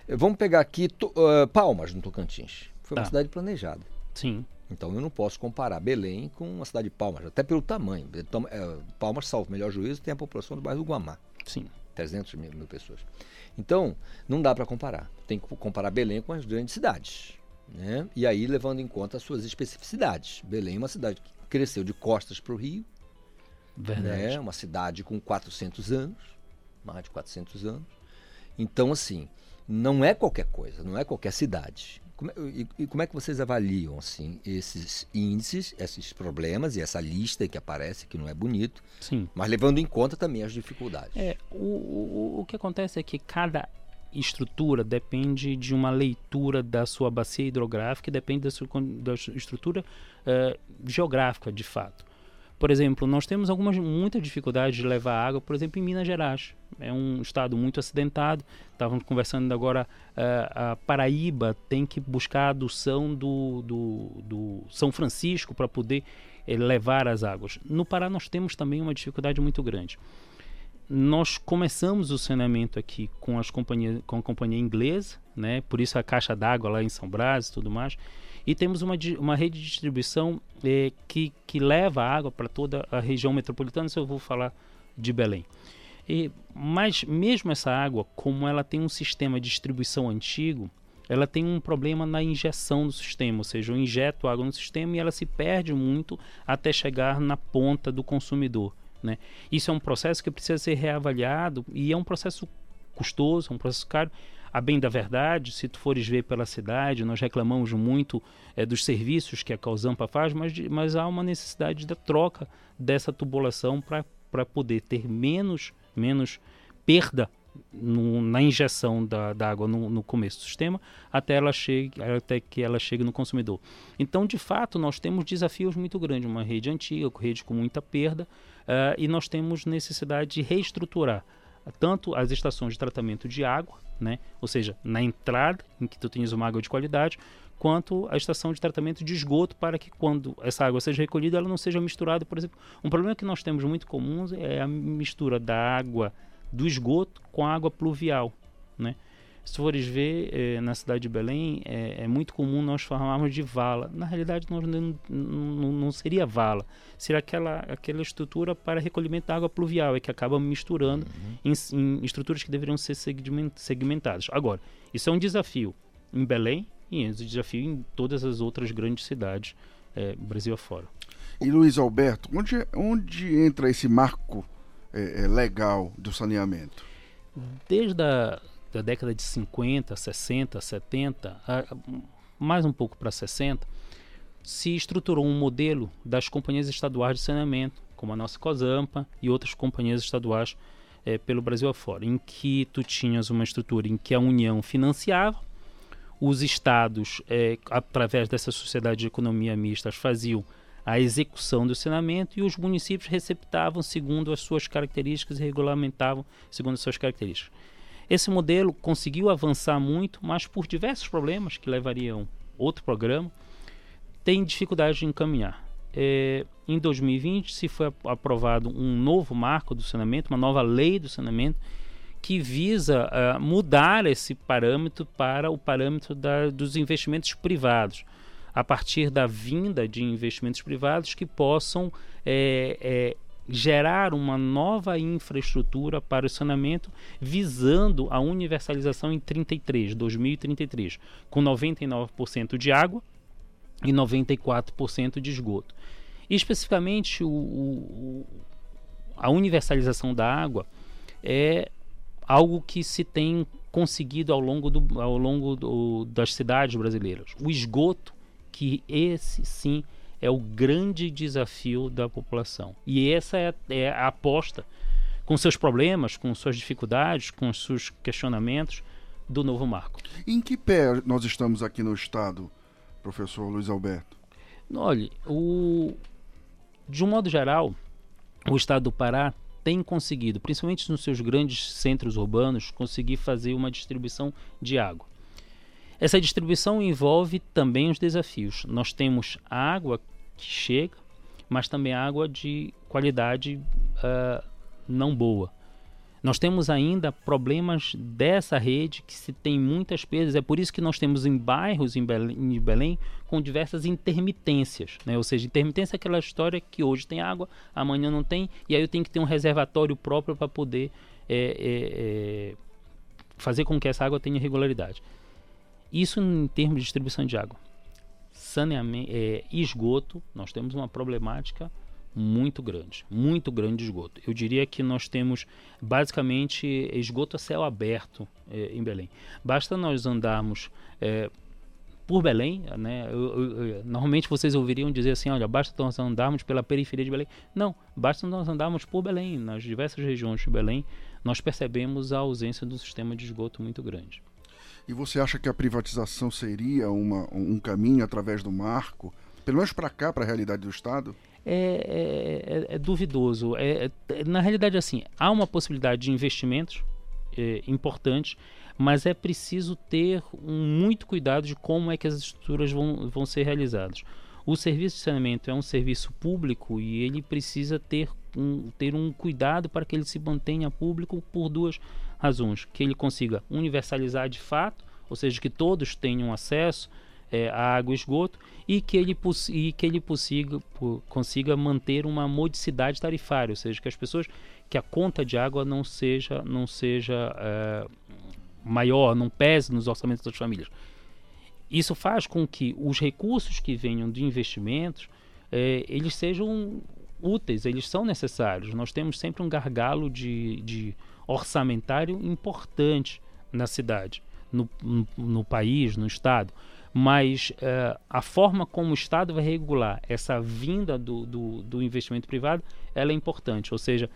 eh, vamos pegar aqui To- ah, Palmas, no Tocantins. Foi uma Tá. cidade planejada. Sim. Então eu não posso comparar Belém com uma cidade de Palmas, até pelo tamanho. É, Palmas, salvo o melhor juízo, tem a população do bairro do Guamá. Sim. 300 mil, mil pessoas. Então, não dá para comparar. Tem que comparar Belém com as grandes cidades. Né? E aí, levando em conta as suas especificidades. Belém é uma cidade que cresceu de costas para o Rio. Verdade. Né? Uma cidade com 400 anos, mais de 400 anos. Então, assim, não é qualquer coisa, não é qualquer cidade. Como é- e, e como é que vocês avaliam assim esses índices, esses problemas e essa lista que aparece, que não é bonito, Sim. mas levando em conta também as dificuldades? É, o, o, o que acontece é que cada estrutura depende de uma leitura da sua bacia hidrográfica e depende da sua, da estrutura eh, geográfica, de fato. Por exemplo, nós temos algumas muita dificuldade de levar água, por exemplo, em Minas Gerais. É um estado muito acidentado. Estávamos conversando agora, eh, a Paraíba tem que buscar a adução do, do, do São Francisco para poder eh, levar as águas. No Pará nós temos também uma dificuldade muito grande nós começamos o saneamento aqui com as companhias, com a companhia inglesa, né? Por isso a caixa d'água lá em São Brás e tudo mais. E temos uma, uma rede de distribuição eh, que, que leva água para toda a região metropolitana. Isso eu vou falar de Belém. E, mas mesmo essa água, como ela tem um sistema de distribuição antigo, ela tem um problema na injeção do sistema, ou seja, eu injeto água no sistema e ela se perde muito até chegar na ponta do consumidor. Né? Isso é um processo que precisa ser reavaliado e é um processo custoso, é um processo caro. A bem da verdade, se tu fores ver pela cidade, nós reclamamos muito eh, dos serviços que a Causampa faz, mas, mas há uma necessidade da troca dessa tubulação para poder ter menos, menos perda no- na injeção da, da água no, no começo do sistema até ela chegue até que ela chegue no consumidor. Então, de fato, nós temos desafios muito grandes, uma rede antiga, com rede com muita perda, ah, e nós temos necessidade de reestruturar tanto as estações de tratamento de água, né, ou seja, na entrada em que tu tens uma água de qualidade, quanto a estação de tratamento de esgoto para que quando essa água seja recolhida ela não seja misturada, por exemplo, um problema que nós temos muito comum é a mistura da água do esgoto com a água pluvial, né? Se fores ver, eh, na cidade de Belém, é, é muito comum nós falarmos de vala. Na realidade, nós não, não, não seria vala. Seria aquela, aquela estrutura para recolhimento da água pluvial, é que acaba misturando em, em estruturas que deveriam ser segmen- segmentadas. Agora, isso é um desafio em Belém e é um desafio em todas as outras grandes cidades, eh, Brasil afora. E Luiz Alberto, onde, onde entra esse marco é, é, legal do saneamento? Desde a da década de 50, 60, 70, a- a- mais um pouco para 60, se estruturou um modelo das companhias estaduais de saneamento, como a nossa Cosampa e outras companhias estaduais eh, pelo Brasil afora, em que tu tinhas uma estrutura em que a União financiava, os estados, eh, através dessa sociedade de economia mista, faziam a execução do saneamento e os municípios receptavam segundo as suas características e regulamentavam segundo as suas características. Esse modelo conseguiu avançar muito, mas por diversos problemas que levariam outro programa, tem dificuldade de encaminhar. É, em 2020 se foi ap- aprovado um novo marco do saneamento, uma nova lei do saneamento, que visa ah, mudar esse parâmetro para o parâmetro da- dos investimentos privados, a partir da vinda de investimentos privados que possam é, é, gerar uma nova infraestrutura para o saneamento, visando a universalização em 33, 2033, com 99% de água e 94% de esgoto. E especificamente o- o- a universalização da água é algo que se tem conseguido ao longo, do, ao longo do- das cidades brasileiras. O esgoto, que esse sim é o grande desafio da população. E essa é, é a aposta, com seus problemas, com suas dificuldades, com seus questionamentos, do novo marco. Em que pé nós estamos aqui no estado, professor Luiz Alberto? Olha, o, de um modo geral, o estado do Pará tem conseguido, principalmente nos seus grandes centros urbanos, conseguir fazer uma distribuição de água. Essa distribuição envolve também os desafios. Nós temos água que chega, mas também água de qualidade ah, não boa. Nós temos ainda problemas dessa rede que se tem muitas perdas. É por isso que nós temos em bairros em Belém, em Belém com diversas intermitências. Né? Ou seja, intermitência é aquela história que hoje tem água, amanhã não tem, e aí eu tenho que ter um reservatório próprio para poder é, é, é, fazer com que essa água tenha regularidade. Isso em termos de distribuição de água. Saneamento, é, esgoto, nós temos uma problemática muito grande, muito grande de esgoto. Eu diria que nós temos basicamente esgoto a céu aberto eh, em Belém. Basta nós andarmos eh, por Belém, né? Eu- eu- eu- normalmente vocês ouviriam dizer assim, olha, basta nós andarmos pela periferia de Belém. Não, basta nós andarmos por Belém, nas diversas regiões de Belém, nós percebemos a ausência do sistema de esgoto muito grande. E você acha que a privatização seria uma, um caminho através do marco, pelo menos para cá, para a realidade do Estado? é, é- é duvidoso. É, é- na realidade, assim, há uma possibilidade de investimentos é, importantes, mas é preciso ter um muito cuidado de como é que as estruturas vão, vão ser realizadas. O serviço de saneamento é um serviço público e ele precisa ter um, ter um cuidado para que ele se mantenha público por duas razões. Que ele consiga universalizar de fato, ou seja, que todos tenham acesso é, à água e esgoto e que ele, e que ele consiga, consiga manter uma modicidade tarifária, ou seja, que as pessoas que a conta de água não seja não seja é, maior, não pese nos orçamentos das famílias. Isso faz com que os recursos que venham de investimentos é, eles sejam úteis, eles são necessários. Nós temos sempre um gargalo de, de orçamentário importante na cidade, no, no, no país, no estado. Mas uh, a forma como o Estado vai regular essa vinda do, do, do investimento privado, ela é importante. Ou seja,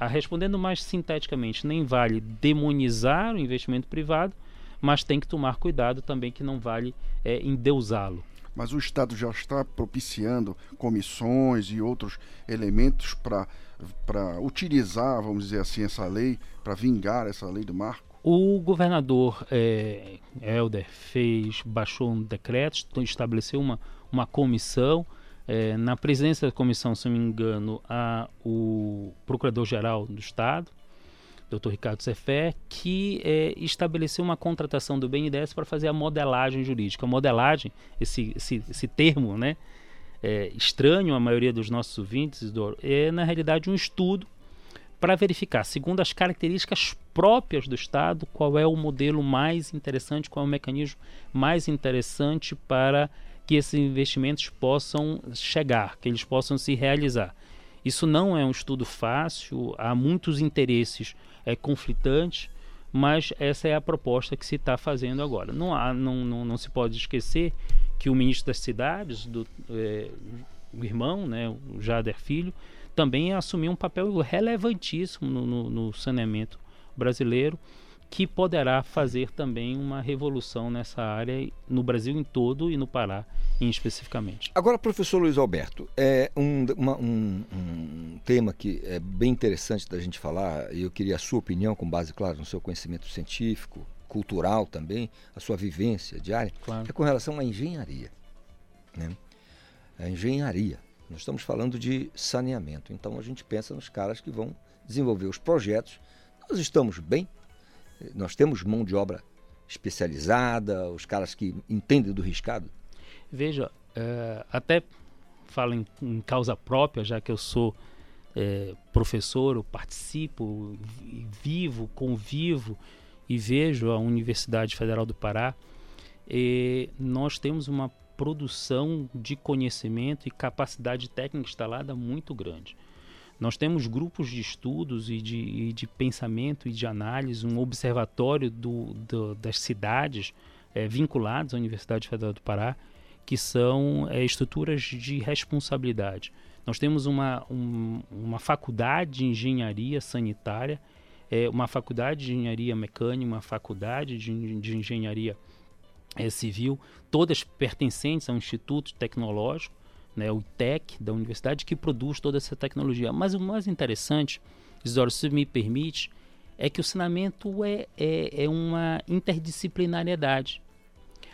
respondendo mais sinteticamente, nem vale demonizar o investimento privado, mas tem que tomar cuidado também que não vale é, endeusá-lo. Mas o Estado já está propiciando comissões e outros elementos para utilizar, vamos dizer assim, essa lei, para vingar essa lei do marco? O governador é, Helder fez, baixou um decreto, estabeleceu uma, uma comissão. É, na presidência da comissão, se não me engano, há o procurador-geral do Estado, Dr. Ricardo Cefé, que é, estabeleceu uma contratação do BNDES para fazer a modelagem jurídica. A modelagem, esse, esse, esse termo né, é, estranho à maioria dos nossos ouvintes, é na realidade um estudo para verificar, segundo as características próprias do Estado, qual é o modelo mais interessante, qual é o mecanismo mais interessante para que esses investimentos possam chegar, que eles possam se realizar. Isso não é um estudo fácil, há muitos interesses é, conflitantes, mas essa é a proposta que se está fazendo agora. Não, há, não, não, não se pode esquecer que o ministro das Cidades, do, é, o irmão, né, o Jader Filho, também assumiu um papel relevantíssimo no, no, no saneamento brasileiro, que poderá fazer também uma revolução nessa área no Brasil em todo e no Pará em especificamente. Agora, professor Luiz Alberto, é um, uma, um, um, tema que é bem interessante da gente falar, e eu queria a sua opinião, com base, claro, no seu conhecimento científico, cultural também, a sua vivência diária, claro. é com relação à engenharia. Né? A engenharia. Nós estamos falando de saneamento. Então a gente pensa nos caras que vão desenvolver os projetos. Nós estamos bem, nós temos mão de obra especializada, os caras que entendem do riscado. Veja, é, até falo em, em, causa própria, já que eu sou é, professor, eu participo, vivo, convivo e vejo a Universidade Federal do Pará. E nós temos uma produção de conhecimento e capacidade técnica instalada muito grande. Nós temos grupos de estudos e de, e de pensamento e de análise, um observatório do, do, das cidades é, vinculados à Universidade Federal do Pará, que são é, estruturas de responsabilidade. Nós temos uma, um, uma faculdade de engenharia sanitária, é, uma faculdade de engenharia mecânica, uma faculdade de, de engenharia é, civil, todas pertencentes ao Instituto Tecnológico, né, o ITEC da universidade, que produz toda essa tecnologia. Mas o mais interessante, Isidoro, se me permite, é que o saneamento é, é, é uma interdisciplinariedade.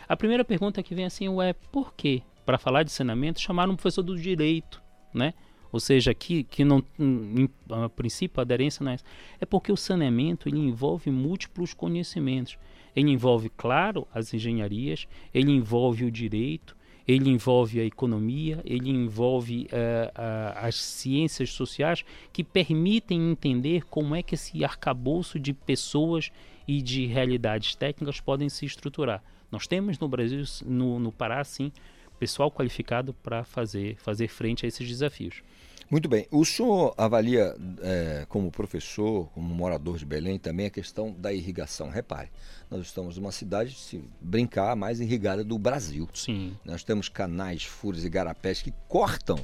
A primeira pergunta que vem assim é por quê? Para falar de saneamento, chamaram um professor do direito, né? Ou seja, aqui que não, em, a princípio a aderência não é, é porque o saneamento ele envolve múltiplos conhecimentos. Ele envolve, claro, as engenharias, ele envolve o direito, ele envolve a economia, ele envolve uh, uh, as ciências sociais que permitem entender como é que esse arcabouço de pessoas e de realidades técnicas podem se estruturar. Nós temos no Brasil, no, no Pará, sim, pessoal qualificado para fazer, fazer frente a esses desafios. Muito bem. O senhor avalia, é, como professor, como morador de Belém, também a questão da irrigação. Repare, nós estamos numa cidade, se brincar, mais irrigada do Brasil. Sim. Nós temos canais, furos e garapés que cortam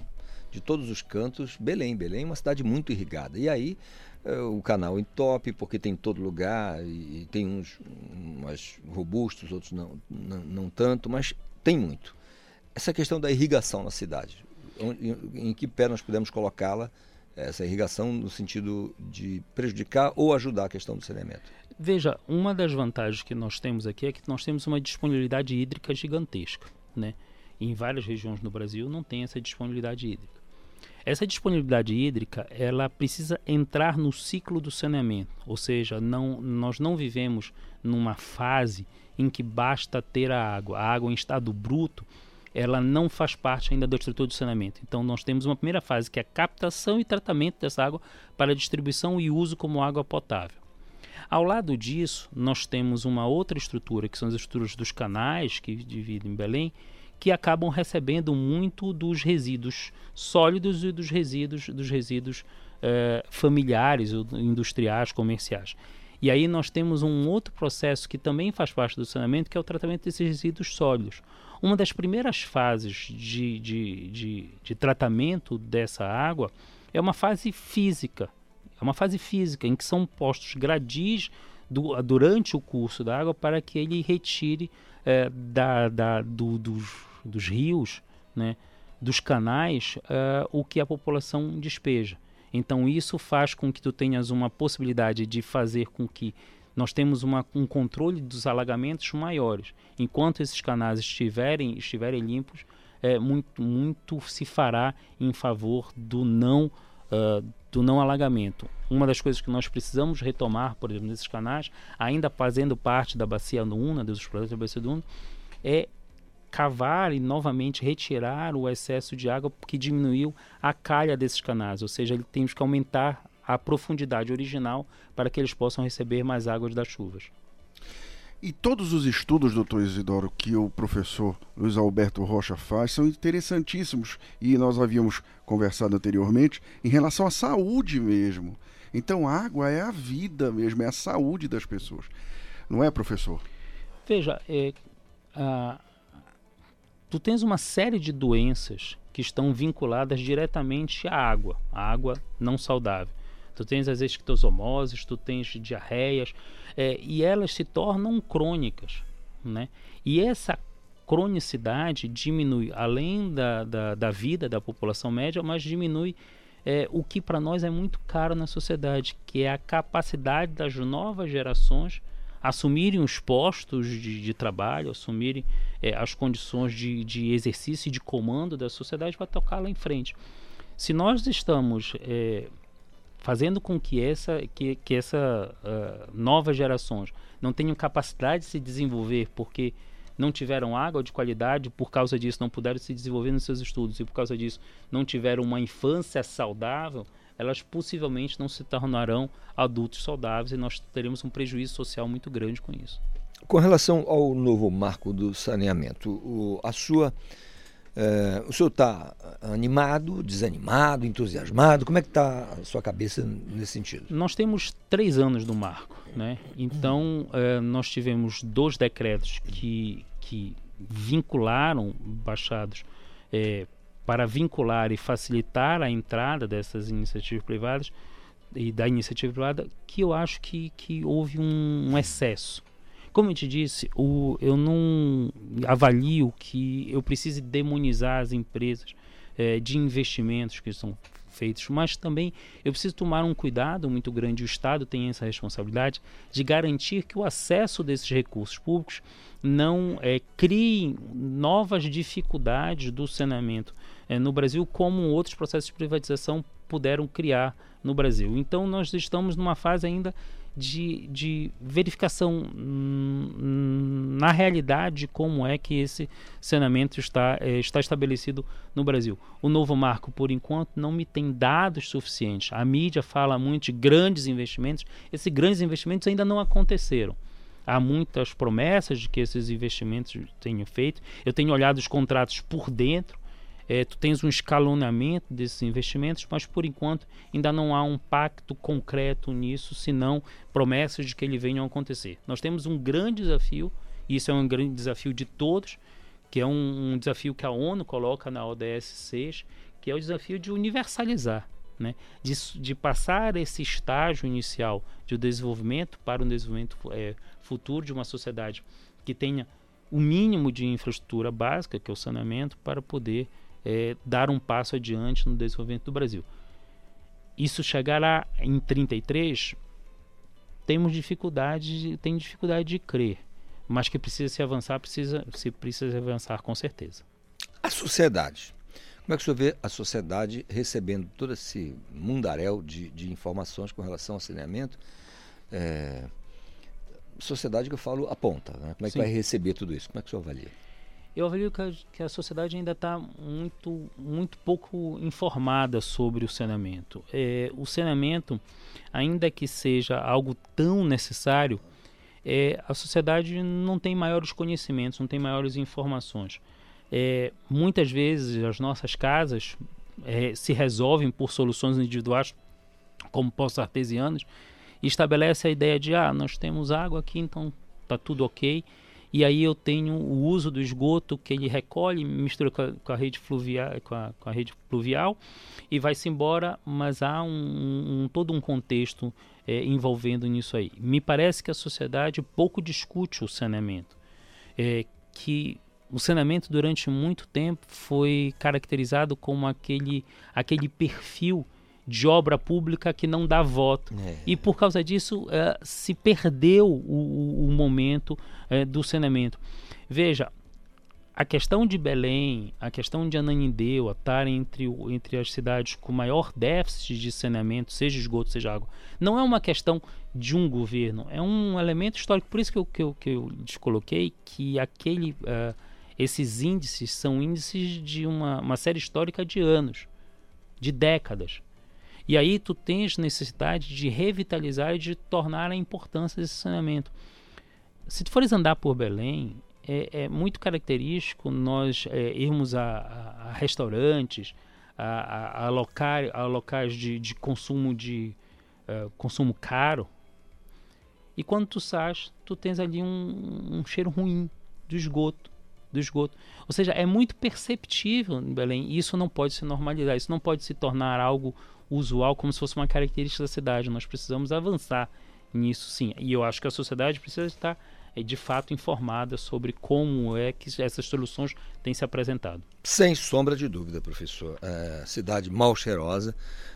de todos os cantos Belém. Belém é uma cidade muito irrigada. E aí é, o canal entope, porque tem em todo lugar, e, e tem uns mais robustos, outros não, não, não tanto, mas tem muito. Essa questão da irrigação na cidade em, que pé nós podemos colocá-la, essa irrigação, no sentido de prejudicar ou ajudar a questão do saneamento? Veja, uma das vantagens que nós temos aqui é que nós temos uma disponibilidade hídrica gigantesca, né? em várias regiões no Brasil não tem essa disponibilidade hídrica. Essa disponibilidade hídrica, ela precisa entrar no ciclo do saneamento, ou seja, não, nós não vivemos numa fase em que basta ter a água. A água em estado bruto, ela não faz parte ainda da estrutura do saneamento. Então nós temos uma primeira fase que é a captação e tratamento dessa água para distribuição e uso como água potável. Ao lado disso, nós temos uma outra estrutura, que são as estruturas dos canais que dividem Belém, que acabam recebendo muito dos resíduos sólidos e dos resíduos, dos resíduos eh, familiares, industriais, comerciais. E aí nós temos um outro processo que também faz parte do saneamento, que é o tratamento desses resíduos sólidos. Uma das primeiras fases de, de, de, de tratamento dessa água é uma fase física. É uma fase física em que são postos gradis do, durante o curso da água para que ele retire eh, da, da, do, dos dos rios, né, dos canais, uh, o que a população despeja. Então isso faz com que tu tenhas uma possibilidade de fazer com que nós temos uma, um controle dos alagamentos maiores. Enquanto esses canais estiverem, estiverem limpos, é, muito, muito se fará em favor do não, uh, do não alagamento. Uma das coisas que nós precisamos retomar, por exemplo, nesses canais, ainda fazendo parte da bacia do Una, dos projetos da bacia é cavar e novamente retirar o excesso de água que diminuiu a calha desses canais, ou seja, ele temos que aumentar a profundidade original para que eles possam receber mais águas das chuvas. E todos os estudos, doutor Isidoro, que o professor Luiz Alberto Rocha faz são interessantíssimos e nós havíamos conversado anteriormente em relação à saúde mesmo. Então, água é a vida mesmo, é a saúde das pessoas. Não é, professor? Veja, é, a, tu tens uma série de doenças que estão vinculadas diretamente à água, à água não saudável. Tu tens as esquitosomoses, tu tens diarreias, é, e elas se tornam crônicas. Né? E essa cronicidade diminui, além da, da, da vida da população média, mas diminui é, o que para nós é muito caro na sociedade, que é a capacidade das novas gerações assumirem os postos de, de trabalho, assumirem é, as condições de, de, exercício e de comando da sociedade para tocar lá em frente. Se nós estamos é, fazendo com que essa, que, que essa uh, novas gerações não tenham capacidade de se desenvolver porque não tiveram água de qualidade, por causa disso não puderam se desenvolver nos seus estudos e por causa disso não tiveram uma infância saudável, elas possivelmente não se tornarão adultos saudáveis e nós teremos um prejuízo social muito grande com isso. Com relação ao novo marco do saneamento, o, a sua, é, o senhor está animado, desanimado, entusiasmado? Como é que está a sua cabeça nesse sentido? Nós temos três anos do marco, né? Então é, nós tivemos dois decretos que, que vincularam baixados é, para vincular e facilitar a entrada dessas iniciativas privadas e da iniciativa privada, que eu acho que, que houve um, um excesso. Como eu te disse, o, eu não avalio que eu precise demonizar as empresas é, de investimentos que são feitos, mas também eu preciso tomar um cuidado muito grande, o Estado tem essa responsabilidade de garantir que o acesso desses recursos públicos não é, crie novas dificuldades do saneamento é, no Brasil, como outros processos de privatização puderam criar no Brasil. Então, nós estamos numa fase ainda de, de verificação na realidade como é que esse saneamento está, é, está estabelecido no Brasil. O novo marco, por enquanto, não me tem dados suficientes. A mídia fala muito de grandes investimentos, esses grandes investimentos ainda não aconteceram. Há muitas promessas de que esses investimentos tenham feito. Eu tenho olhado os contratos por dentro é, tu tens um escalonamento desses investimentos, mas por enquanto ainda não há um pacto concreto nisso, senão promessas de que ele venham a acontecer. Nós temos um grande desafio, e isso é um grande desafio de todos, que é um, um desafio que a ONU coloca na ODS 6, que é o desafio de universalizar. Né, de, de, passar esse estágio inicial de desenvolvimento para um desenvolvimento é, futuro de uma sociedade que tenha o mínimo de infraestrutura básica, que é o saneamento, para poder é, dar um passo adiante no desenvolvimento do Brasil. Isso chegará em 33, temos dificuldade, tem dificuldade de crer, mas que precisa se avançar, precisa se precisa avançar com certeza. sociedade. Como é que o senhor vê a sociedade recebendo todo esse mundaréu de, de informações com relação ao saneamento? É, sociedade que eu falo aponta, né? Como é que Sim. vai receber tudo isso? Como é que o senhor avalia? Eu avalio que a, que a sociedade ainda está muito, muito pouco informada sobre o saneamento. É, o saneamento, ainda que seja algo tão necessário, é, a sociedade não tem maiores conhecimentos, não tem maiores informações. É, muitas vezes as nossas casas é, se resolvem por soluções individuais, como poços artesianos, e estabelece a ideia de ah, nós temos água aqui, então tá tudo ok. E aí eu tenho o uso do esgoto que ele recolhe, mistura com a, com a rede fluvial, com a, com a rede pluvial e vai-se embora, mas há um, um- todo um contexto eh, envolvendo nisso aí. Me parece que a sociedade pouco discute o saneamento, eh, que o saneamento durante muito tempo foi caracterizado como aquele, aquele perfil de obra pública que não dá voto. E por causa disso eh, se perdeu o, o- momento eh, do saneamento. Veja, a questão de Belém, a questão de Ananindeua estar entre, entre as cidades com maior déficit de saneamento, seja esgoto, seja água, não é uma questão de um governo, é um elemento histórico. Por isso que eu, que eu, que eu lhes coloquei que aquele, eh, esses índices são índices de uma, uma série histórica de anos, de décadas. E aí tu tens necessidade de revitalizar e de tornar a importância desse saneamento. Se tu fores andar por Belém, é, é muito característico nós é, irmos a, a- a restaurantes, a, a, locais, a locais de, de consumo de eh, consumo caro. E quando tu sais, tu tens ali um, um cheiro ruim do esgoto, do esgoto. Ou seja, é muito perceptível em Belém. E isso não pode se normalizar, isso não pode se tornar algo usual como se fosse uma característica da cidade. Nós precisamos avançar nisso, sim. E eu acho que a sociedade precisa estar eh, de fato informada sobre como é que essas soluções têm se apresentado. Sem sombra de dúvida, professor. É, cidade mal cheirosa,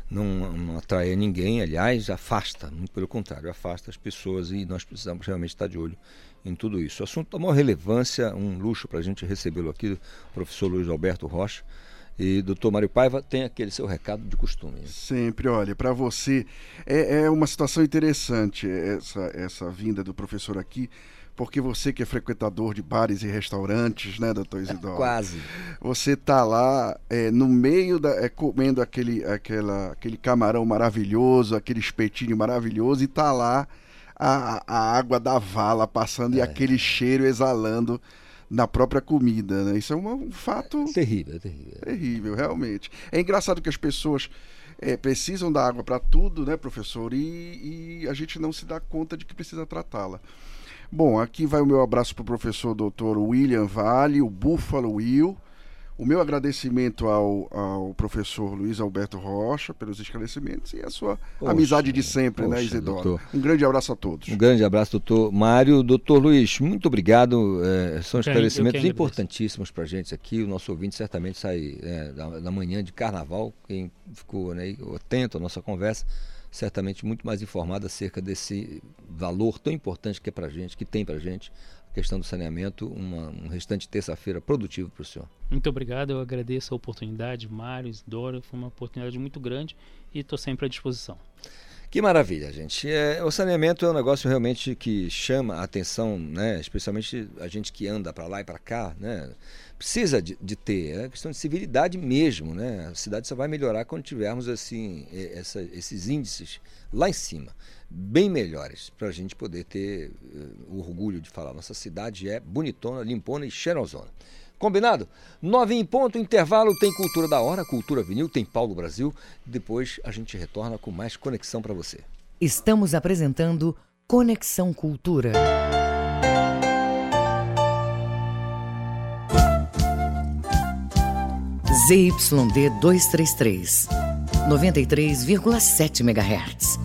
não, não atrai ninguém, aliás, afasta, muito pelo contrário, afasta as pessoas e nós precisamos realmente estar de olho em tudo isso. O assunto da maior relevância, um luxo para a gente recebê-lo aqui, o professor Luiz Alberto Rocha. E doutor Mário Paiva tem aquele seu recado de costume. Sempre, olha, para você é, é uma situação interessante essa, essa vinda do professor aqui, porque você que é frequentador de bares e restaurantes, né, doutor Isidoro? Quase. Você tá lá é, no meio da. É, comendo aquele, aquela, aquele camarão maravilhoso, aquele espetinho maravilhoso, e tá lá a, a água da vala passando e aquele cheiro exalando na própria comida, né? Isso é uma- um fato terrível, terrível. terrível, realmente. É engraçado que as pessoas é, precisam da água para tudo, né, professor? E, e a gente não se dá conta de que precisa tratá-la. Bom, aqui vai o meu abraço para o professor doutor William Vale, o Buffalo Will. O meu agradecimento ao, ao professor Luiz Alberto Rocha pelos esclarecimentos e a sua Poxa, amizade de sempre, né, poxa, Isidoro? doutor. Um grande abraço a todos. Um grande abraço, doutor Mário. Doutor Luiz, muito obrigado. É, são Eu que- eu esclarecimentos importantíssimos para a gente aqui. O nosso ouvinte certamente sai é, da, da manhã de carnaval. Quem ficou né, atento à nossa conversa, certamente muito mais informado acerca desse valor tão importante que é para a gente, que tem para a gente, questão do saneamento. Uma, um restante terça-feira produtivo para o senhor. Muito obrigado, eu agradeço a oportunidade, Mário, Dora, foi uma oportunidade muito grande e estou sempre à disposição. Que maravilha, gente. É, o saneamento é um negócio realmente que chama a atenção, né? especialmente a gente que anda para lá e para cá, né? precisa de, de ter, é questão de civilidade mesmo. Né? A cidade só vai melhorar quando tivermos assim, essa- esses índices lá em cima, bem melhores, para a gente poder ter o orgulho de falar. Nossa cidade é bonitona, limpona e cheirosona. Combinado? Nove em ponto, intervalo, tem Cultura da Hora, Cultura Vinil, tem Paulo Brasil. Depois a gente retorna com mais conexão para você. Estamos apresentando Conexão Cultura. ZYD 233, 93,7 MHz.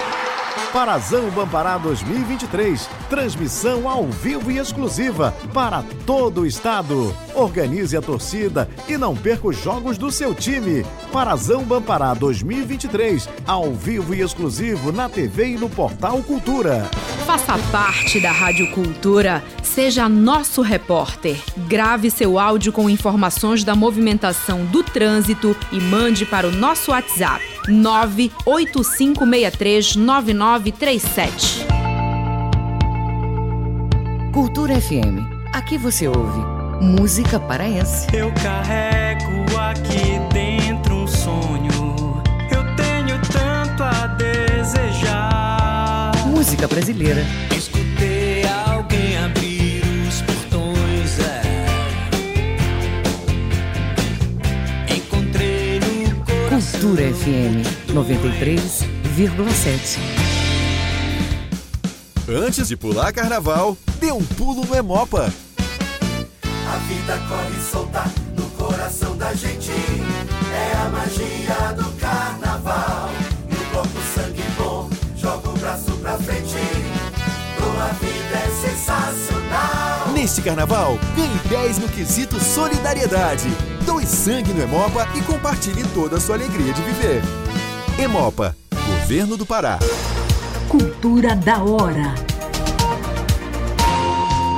Parazão Bampará 2023. Transmissão ao vivo e exclusiva para todo o estado. Organize a torcida e não perca os jogos do seu time. Parazão Bampará 2023. Ao vivo e exclusivo na TV e no Portal Cultura. Faça parte da Rádio Cultura. Seja nosso repórter. Grave seu áudio com informações da movimentação do trânsito e mande para o nosso WhatsApp 985639937. Cultura FM. Aqui você ouve música paraense. Eu carrego aqui dentro um sonho. Eu tenho tanto a desejar. Música brasileira. Cultura FM 93,7. Antes de pular carnaval, dê um pulo no Emopa. A vida corre solta no coração da gente. É a magia do carnaval. No corpo sangue bom, joga o braço pra frente. Tua vida é sensacional. Neste carnaval, ganhe 10 no quesito solidariedade. Doe sangue no Emopa e compartilhe toda a sua alegria de viver. Emopa, Governo do Pará. Cultura da hora.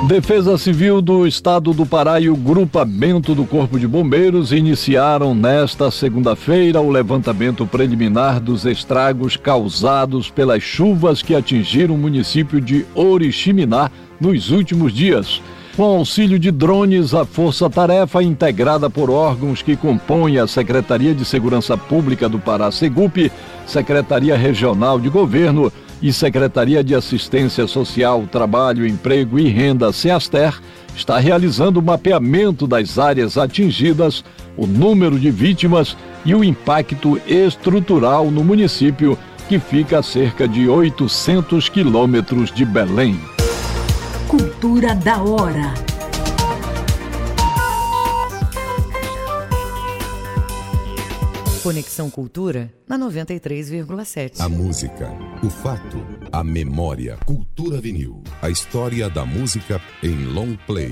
Defesa Civil do Estado do Pará e o grupamento do Corpo de Bombeiros iniciaram nesta segunda-feira o levantamento preliminar dos estragos causados pelas chuvas que atingiram o município de Oriximiná nos últimos dias. Com auxílio de drones, a força-tarefa integrada por órgãos que compõem a Secretaria de Segurança Pública do Pará, Segup, Secretaria Regional de Governo e Secretaria de Assistência Social, Trabalho, Emprego e Renda, SEASTER, está realizando o mapeamento das áreas atingidas, o número de vítimas e o impacto estrutural no município, que fica a cerca de 800 quilômetros de Belém. Cultura da hora. Conexão Cultura na 93,7. A música, o fato, a memória. Cultura vinil. A história da música em long play.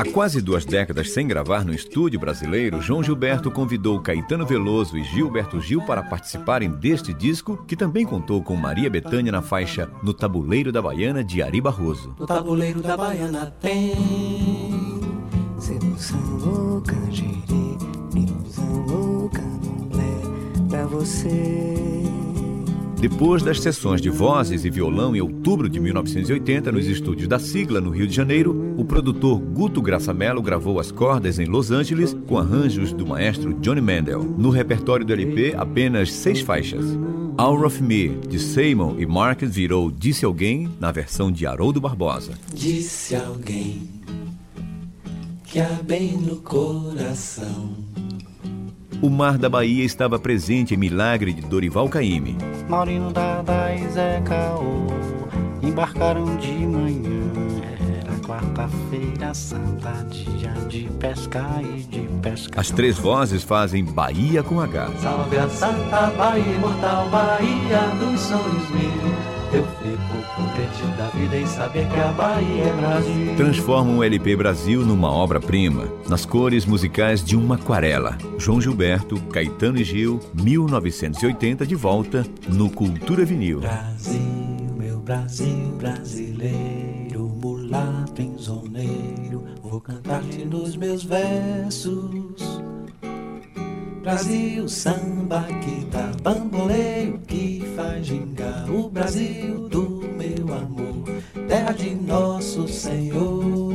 Há quase duas décadas sem gravar no estúdio brasileiro, João Gilberto convidou Caetano Veloso e Gilberto Gil para participarem deste disco, que também contou com Maria Bethânia na faixa No Tabuleiro da Baiana de Ari Barroso. No tabuleiro da baiana tem sedução ou canjiri, ilusão ou candomblé pra você. Depois das sessões de vozes e violão em outubro de 1980 nos estúdios da Sigla, no Rio de Janeiro, o produtor Guto Graçamelo gravou as cordas em Los Angeles com arranjos do maestro Johnny Mandel. No repertório do LP, apenas seis faixas. Hour of Me, de Simon e Mark virou Disse Alguém na versão de Haroldo Barbosa. Disse alguém que há bem no coração. O Mar da Bahia estava presente em Milagre de Dorival Caymmi. Maurino Dada e Zé Caô embarcaram de manhã. Era quarta-feira santa, dia de pescar e de pescar. As três vozes fazem Bahia com H. Salve a Santa Bahia, imortal Bahia dos sonhos meus. Eu fico contente da vida em saber que a Bahia é Brasil. Transformam o LP Brasil numa obra-prima, nas cores musicais de uma aquarela. João Gilberto, Caetano e Gil, 1980, de volta no Cultura Vinil. Brasil, meu Brasil brasileiro, mulato enzoneiro, vou cantar-te nos meus versos. Brasil, samba que dá bamboleio, que faz gingar o Brasil do meu amor, terra de nosso Senhor.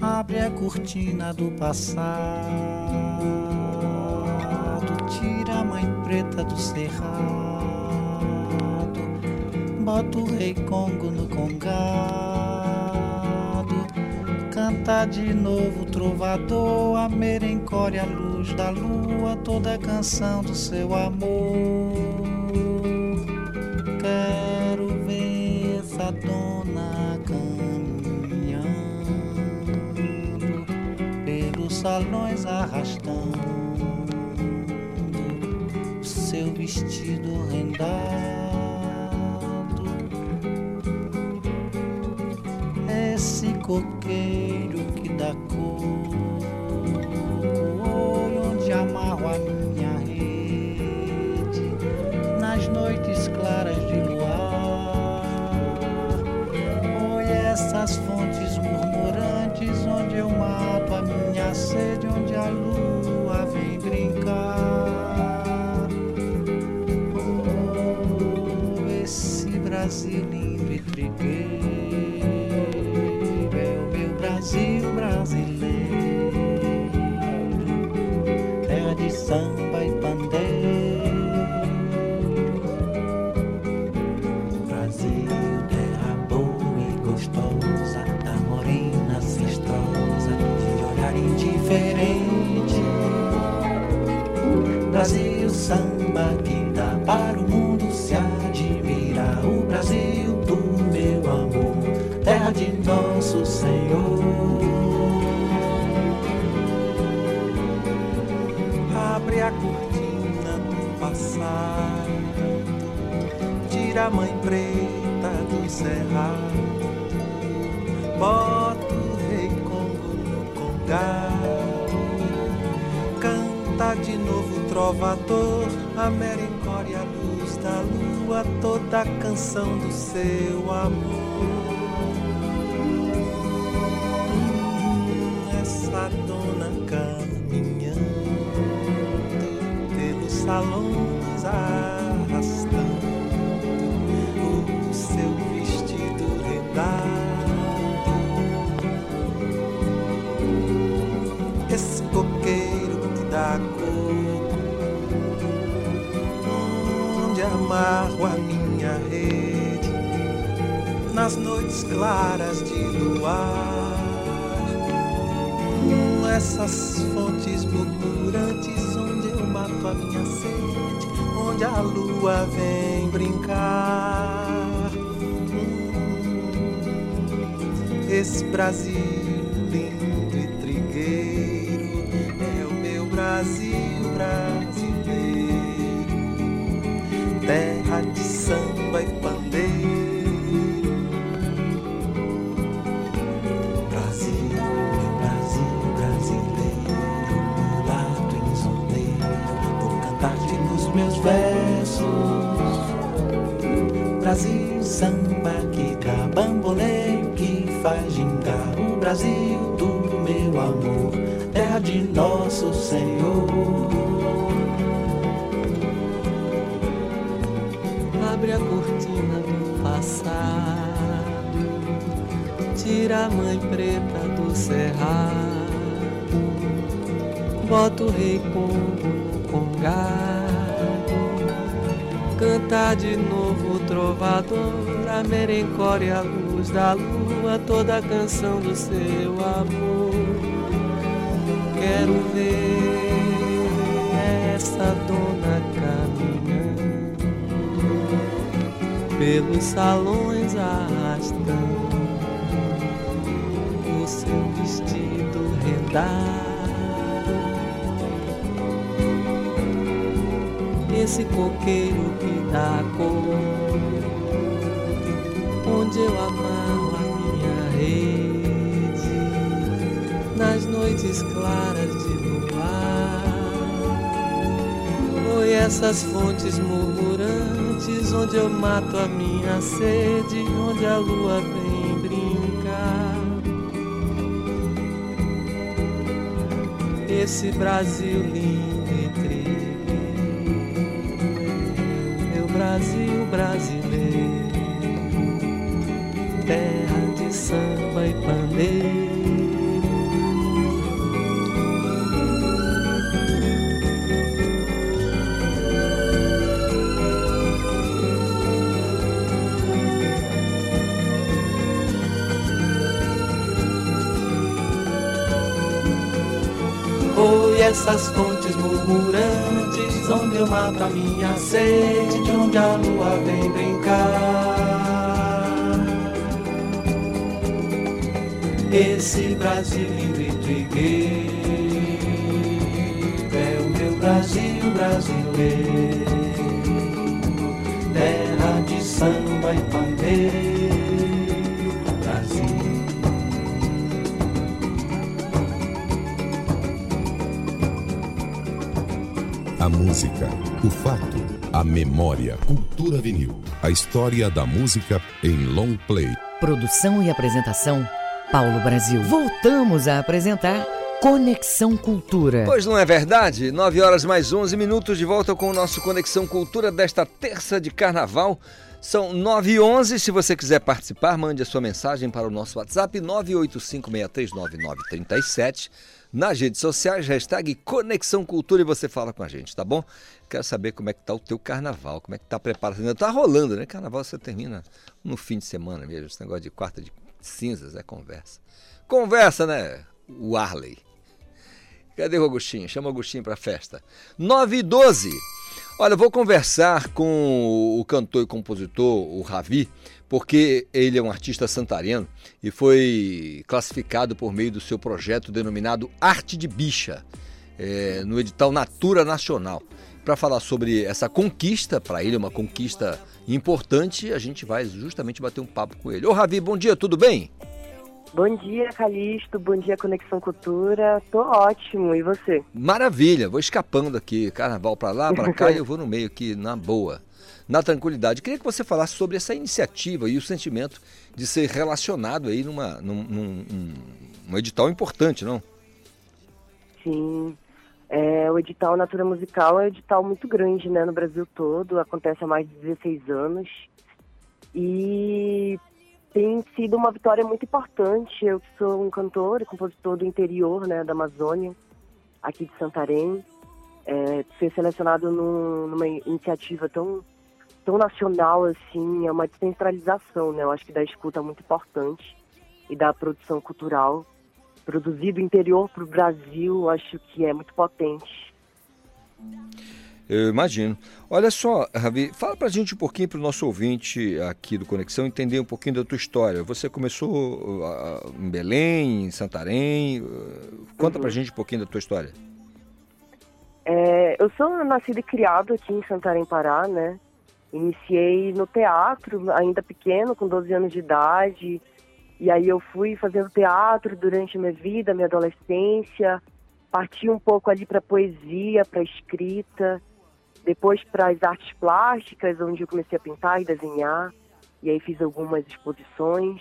Abre a cortina do passado, tira a mãe preta do cerrado, bota o rei Congo no congado, canta de novo trovador, a merencore, a luz da lua, toda a canção do seu amor. Quero ver essa dona caminhando pelos salões arrastando seu vestido rendado. Coqueiro que dá cor, onde amarro a minha rede nas noites claras de luar. Oi, essas fontes murmurantes onde eu mato a minha sede, onde a lua vem brincar. Oh, esse Brasil a mãe preta do cerrado, bota o rei Congo no congado, canta de novo trovador, a merencória, a luz da lua, toda a canção do seu amor. Essa dona caminhando pelos salões arrastando nas noites claras de luar. Essas fontes murmurantes onde eu mato a minha sede, onde a lua vem brincar. Hum, Esse Brasil Brasil, samba que dá bamboleio, que faz gingar o Brasil do meu amor, terra de nosso Senhor. Abre a cortina do passado, tira a mãe preta do cerrado, bota o rei Congo no congado, canta de novo o trovador, a merencória, a luz da lua, toda a canção do seu amor. Quero ver essa dona caminhando pelos salões arrastando o seu vestido rendado. Esse coqueiro que dá cor, onde eu amarro a minha rede, nas noites claras de luar. Oi, essas fontes murmurantes, onde eu mato a minha sede, onde a lua vem brincar. Esse Brasil lindo e trigueiro, meu Brasil brasileiro, terra de samba e pandeiro. Oi, essas fontes murmurantes, onde eu mato a minha sede, de onde a lua vem brincar. Esse Brasil livre de gay é o meu Brasil brasileiro, terra de samba e pandeiro, Brasil. A música, o fato, a memória. Cultura vinil. A história da música em long play. Produção e apresentação Paulo Brasil. Voltamos a apresentar Conexão Cultura. Pois não é verdade? 9 horas mais 11 minutos de volta com o nosso Conexão Cultura desta terça de carnaval. São 9 e 11 Se você quiser participar, mande a sua mensagem para o nosso WhatsApp 985639937. Nas redes sociais, hashtag Conexão Cultura e você fala com a gente, tá bom? Quero saber como é que tá o teu carnaval, como é que tá preparado. Ainda tá rolando, né? Carnaval você termina no fim de semana mesmo. Esse negócio de quarta de cinzas é conversa. Conversa, né? O Arley. Cadê o Agostinho? Chama o Agostinho pra festa. 9 e 12 Olha, eu vou conversar com o cantor e compositor, o Ravi, porque ele é um artista santareno e foi classificado por meio do seu projeto denominado Arte de Bicha, é, no edital Natura Nacional. Para falar sobre essa conquista, para ele é uma conquista importante, a gente vai justamente bater um papo com ele. Ô Ravi, bom dia, tudo bem? Bom dia, Calixto. Bom dia, Conexão Cultura. Tô ótimo. E você? Maravilha. Vou escapando aqui. Carnaval para lá, para cá e eu vou no meio aqui, na boa. Na tranquilidade. Queria que você falasse sobre essa iniciativa e o sentimento de ser relacionado aí numa, num, num, num, um edital importante, não? Sim. É, o edital Natura Musical é um edital muito grande né, no Brasil todo. Acontece há mais de 16 anos. E tem sido uma vitória muito importante. Eu sou um cantor e compositor do interior, né, da Amazônia, aqui de Santarém, é, ser selecionado num, numa iniciativa tão tão nacional assim, é uma descentralização, né? Eu acho que da escuta muito importante e da produção cultural produzido interior para o Brasil, acho que é muito potente. Eu imagino. Olha só, Ravi, fala pra gente um pouquinho pro nosso ouvinte aqui do Conexão entender um pouquinho da tua história. Você começou uh, em Belém, em Santarém. Uh, conta uhum. pra gente um pouquinho da tua história. É, eu sou nascida e criada aqui em Santarém, Pará, né? Iniciei no teatro, ainda pequeno, com 12 anos de idade. E aí eu fui fazendo teatro durante a minha vida, minha adolescência. Parti um pouco ali para poesia, para escrita depois para as artes plásticas, onde eu comecei a pintar e desenhar, e aí fiz algumas exposições.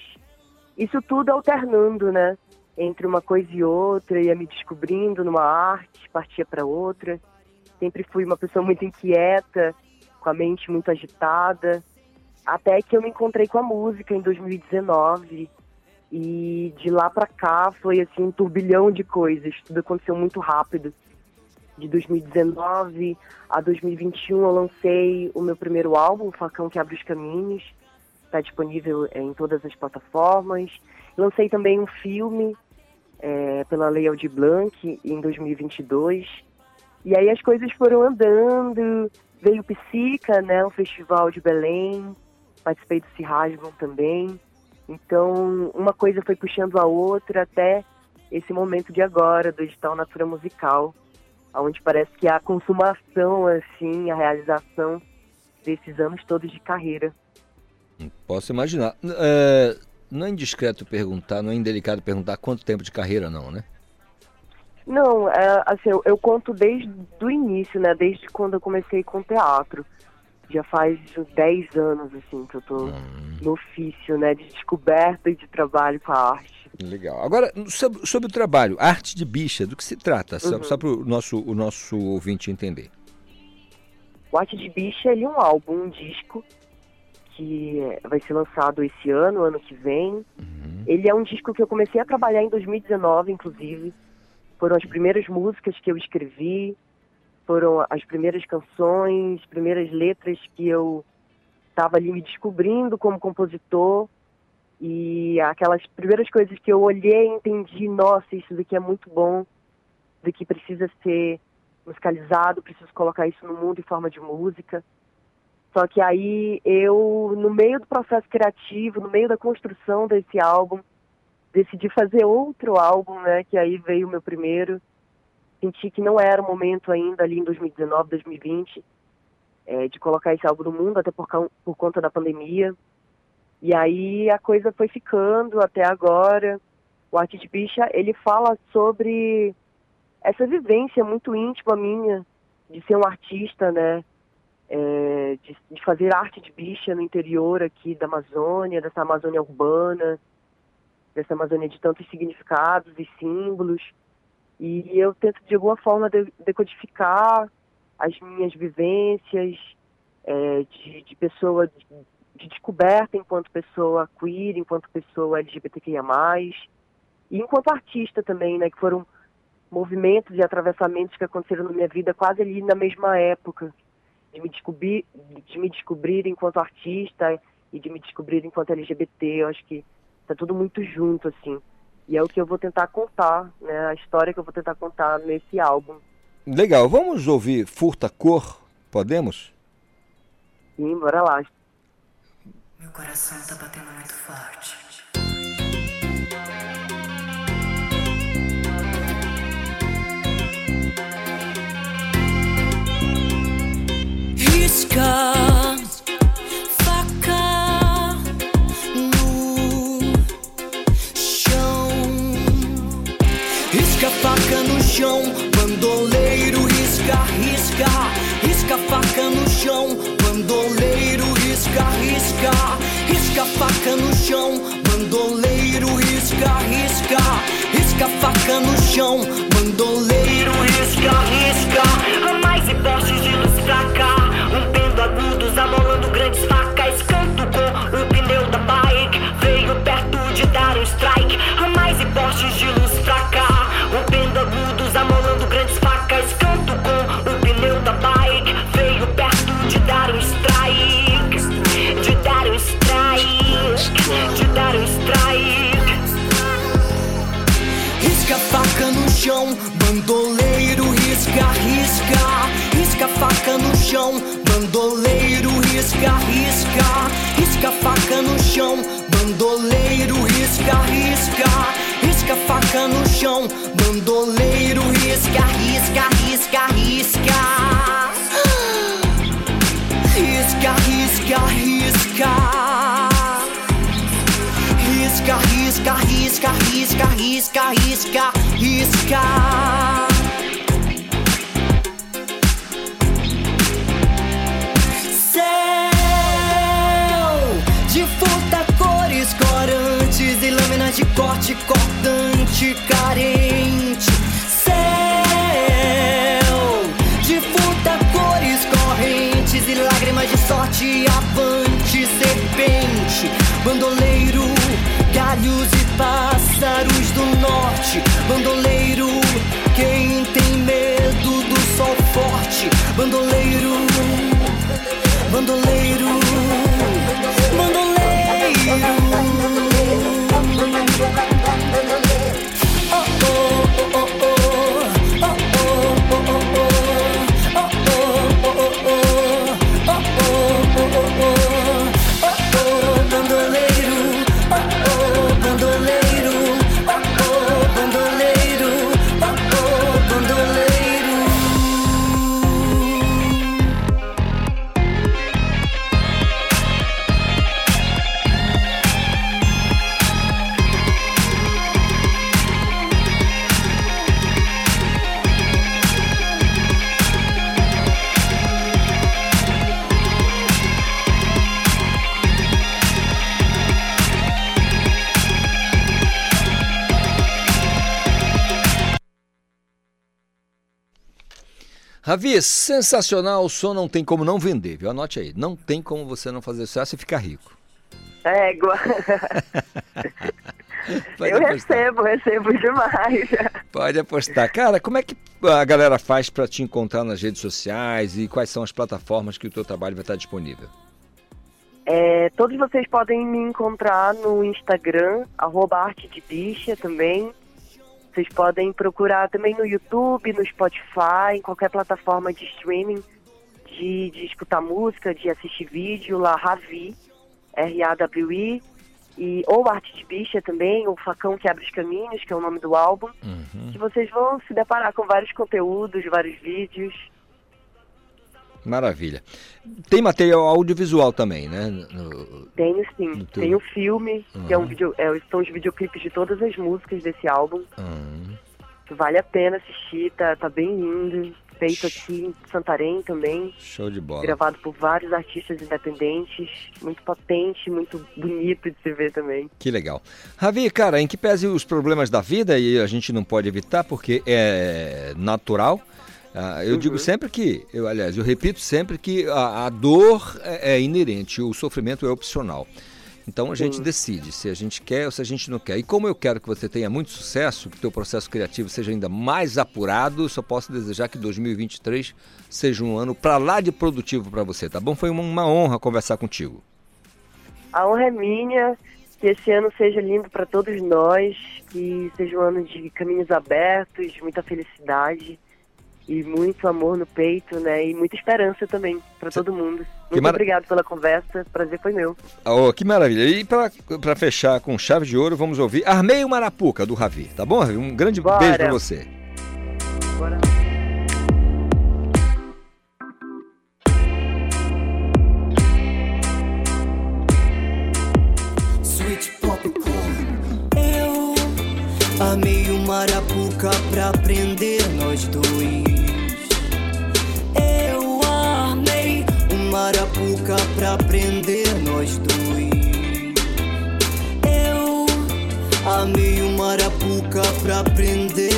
Isso tudo alternando, né? Entre uma coisa e outra, ia me descobrindo numa arte, partia para outra. Sempre fui uma pessoa muito inquieta, com a mente muito agitada, até que eu me encontrei com a música em 2019. E de lá para cá foi assim um turbilhão de coisas, tudo aconteceu muito rápido de 2019 a 2021 eu lancei o meu primeiro álbum, O Facão que Abre os Caminhos, está disponível é, em todas as plataformas. Lancei também um filme é, pela Lei Aldir Blanc em 2022. E aí as coisas foram andando, veio Psica, né, um festival de Belém, participei do Cirrasgam também. Então, uma coisa foi puxando a outra até esse momento de agora, do edital Natura Musical, onde parece que a consumação, assim, a realização desses anos todos de carreira. Posso imaginar. É, não é indiscreto perguntar, não é indelicado perguntar quanto tempo de carreira não, né? Não, é, assim, eu, eu conto desde o início, né? Desde quando eu comecei com teatro. Já faz 10 anos, assim, que eu tô hum. no ofício, né? De descoberta e de trabalho com a arte. Legal. Agora, sobre, sobre, o trabalho, arte de bicha, do que se trata? Uhum. Só, para o nosso, o nosso ouvinte entender. O Arte de Bicha é um álbum, um disco que vai ser lançado esse ano, ano que vem. Uhum. Ele é um disco que eu comecei a trabalhar em 2019, inclusive. Foram as primeiras músicas que eu escrevi, foram as primeiras canções, primeiras letras que eu estava ali me descobrindo como compositor. E aquelas primeiras coisas que eu olhei e entendi, nossa, isso daqui é muito bom, daqui precisa ser musicalizado, preciso colocar isso no mundo em forma de música. Só que aí eu, no meio do processo criativo, no meio da construção desse álbum, decidi fazer outro álbum, né? Que aí veio o meu primeiro. Senti que não era o momento ainda ali em 2019, 2020, é, de colocar esse álbum no mundo, até por, por conta da pandemia. E aí a coisa foi ficando até agora. O Arte de Bicha, ele fala sobre essa vivência muito íntima minha de ser um artista, né? É, de, de fazer arte de bicha no interior aqui da Amazônia, dessa Amazônia urbana, dessa Amazônia de tantos significados e símbolos. E eu tento, de alguma forma, de- decodificar as minhas vivências é, de, de pessoa, de, de descoberta enquanto pessoa queer, enquanto pessoa LGBTQIA+, e enquanto artista também, né, que foram movimentos e atravessamentos que aconteceram na minha vida quase ali na mesma época, de me descobrir, de me descobrir enquanto artista e de me descobrir enquanto LGBT. Eu acho que tá tudo muito junto, assim. E é o que eu vou tentar contar, né? A história que eu vou tentar contar nesse álbum. Legal, vamos ouvir Furta Cor? Podemos? Sim, bora lá. Meu coração tá batendo muito forte. Risca, risca. Risca, faca no chão, bandoleiro, risca, risca. Risca, faca no chão, bandoleiro, risca, risca. A mais e postes de luz pra cá. Risca, risca. Risca a faca no chão, bandoleiro, risca, risca. Risca a faca no chão, bandoleiro, risca, risca. Risca a faca no chão, bandoleiro, risca, risca, risca, risca. Risca, risca, risca. Risca, risca, risca, risca, risca, risca, risca. Sorte, avante, serpente, bandoleiro, galhos e pássaros do norte, bandoleiro, quem tem medo do sol forte, bandoleiro, bandoleiro. Ravi, sensacional, o som não tem como não vender, viu? Anote aí, não tem como você não fazer sucesso e ficar rico. Égua. Eu apostar. recebo, recebo demais. Pode apostar. Cara, como é que a galera faz para te encontrar nas redes sociais e quais são as plataformas que o teu trabalho vai estar disponível? É, todos vocês podem me encontrar no Instagram, arroba arte de bicha também. Vocês podem procurar também no YouTube, no Spotify, em qualquer plataforma de streaming de, de escutar música, de assistir vídeo, lá Ravi, R-A-W-I, e, ou Arte de Bicha também, o Facão que Abre os Caminhos, que é o nome do álbum, que vocês vão se deparar com vários conteúdos, vários vídeos. Maravilha. Tem material audiovisual também, né? No- Tenho sim, teu- tem o filme, que é um Uhum. vídeo, é, são os videoclipes de todas as músicas desse álbum. Hum. que Vale a pena assistir, tá, tá bem lindo. feito aqui em Santarém também. Show de bola. Gravado por vários artistas independentes. Muito potente, muito bonito de se ver também. Que legal. Ravi, cara, em que pese os problemas da vida, e a gente não pode evitar porque é natural. Ah, eu digo sempre que, eu, aliás, eu repito sempre que a, a dor é, é inerente, o sofrimento é opcional. Então a gente Sim. decide se a gente quer ou se a gente não quer. E como eu quero que você tenha muito sucesso, que o teu processo criativo seja ainda mais apurado, só posso desejar que 2023 seja um ano para lá de produtivo para você, tá bom? Foi uma, uma honra conversar contigo. A honra é minha, que esse ano seja lindo para todos nós, que seja um ano de caminhos abertos, de muita felicidade e muito amor no peito, né? E muita esperança também para todo mundo. Muito mara- obrigado pela conversa, prazer foi meu. Oh, que maravilha. E para fechar com chave de ouro, vamos ouvir Armei o Marapuca, do Ravi, tá bom, Ravi? Um grande Bora. beijo para você. Sweet popcorn. Eu amei o Marapuca pra prender nós dois. Marapuca pra prender nós dois. Eu amei o Marapuca pra prender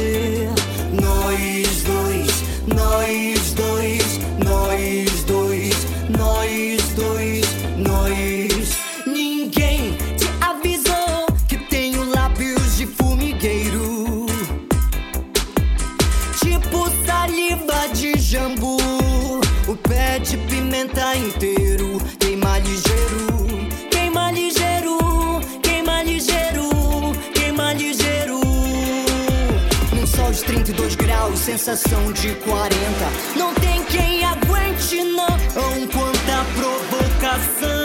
sensação de 40. Não tem quem aguente, não. Quanta provocação.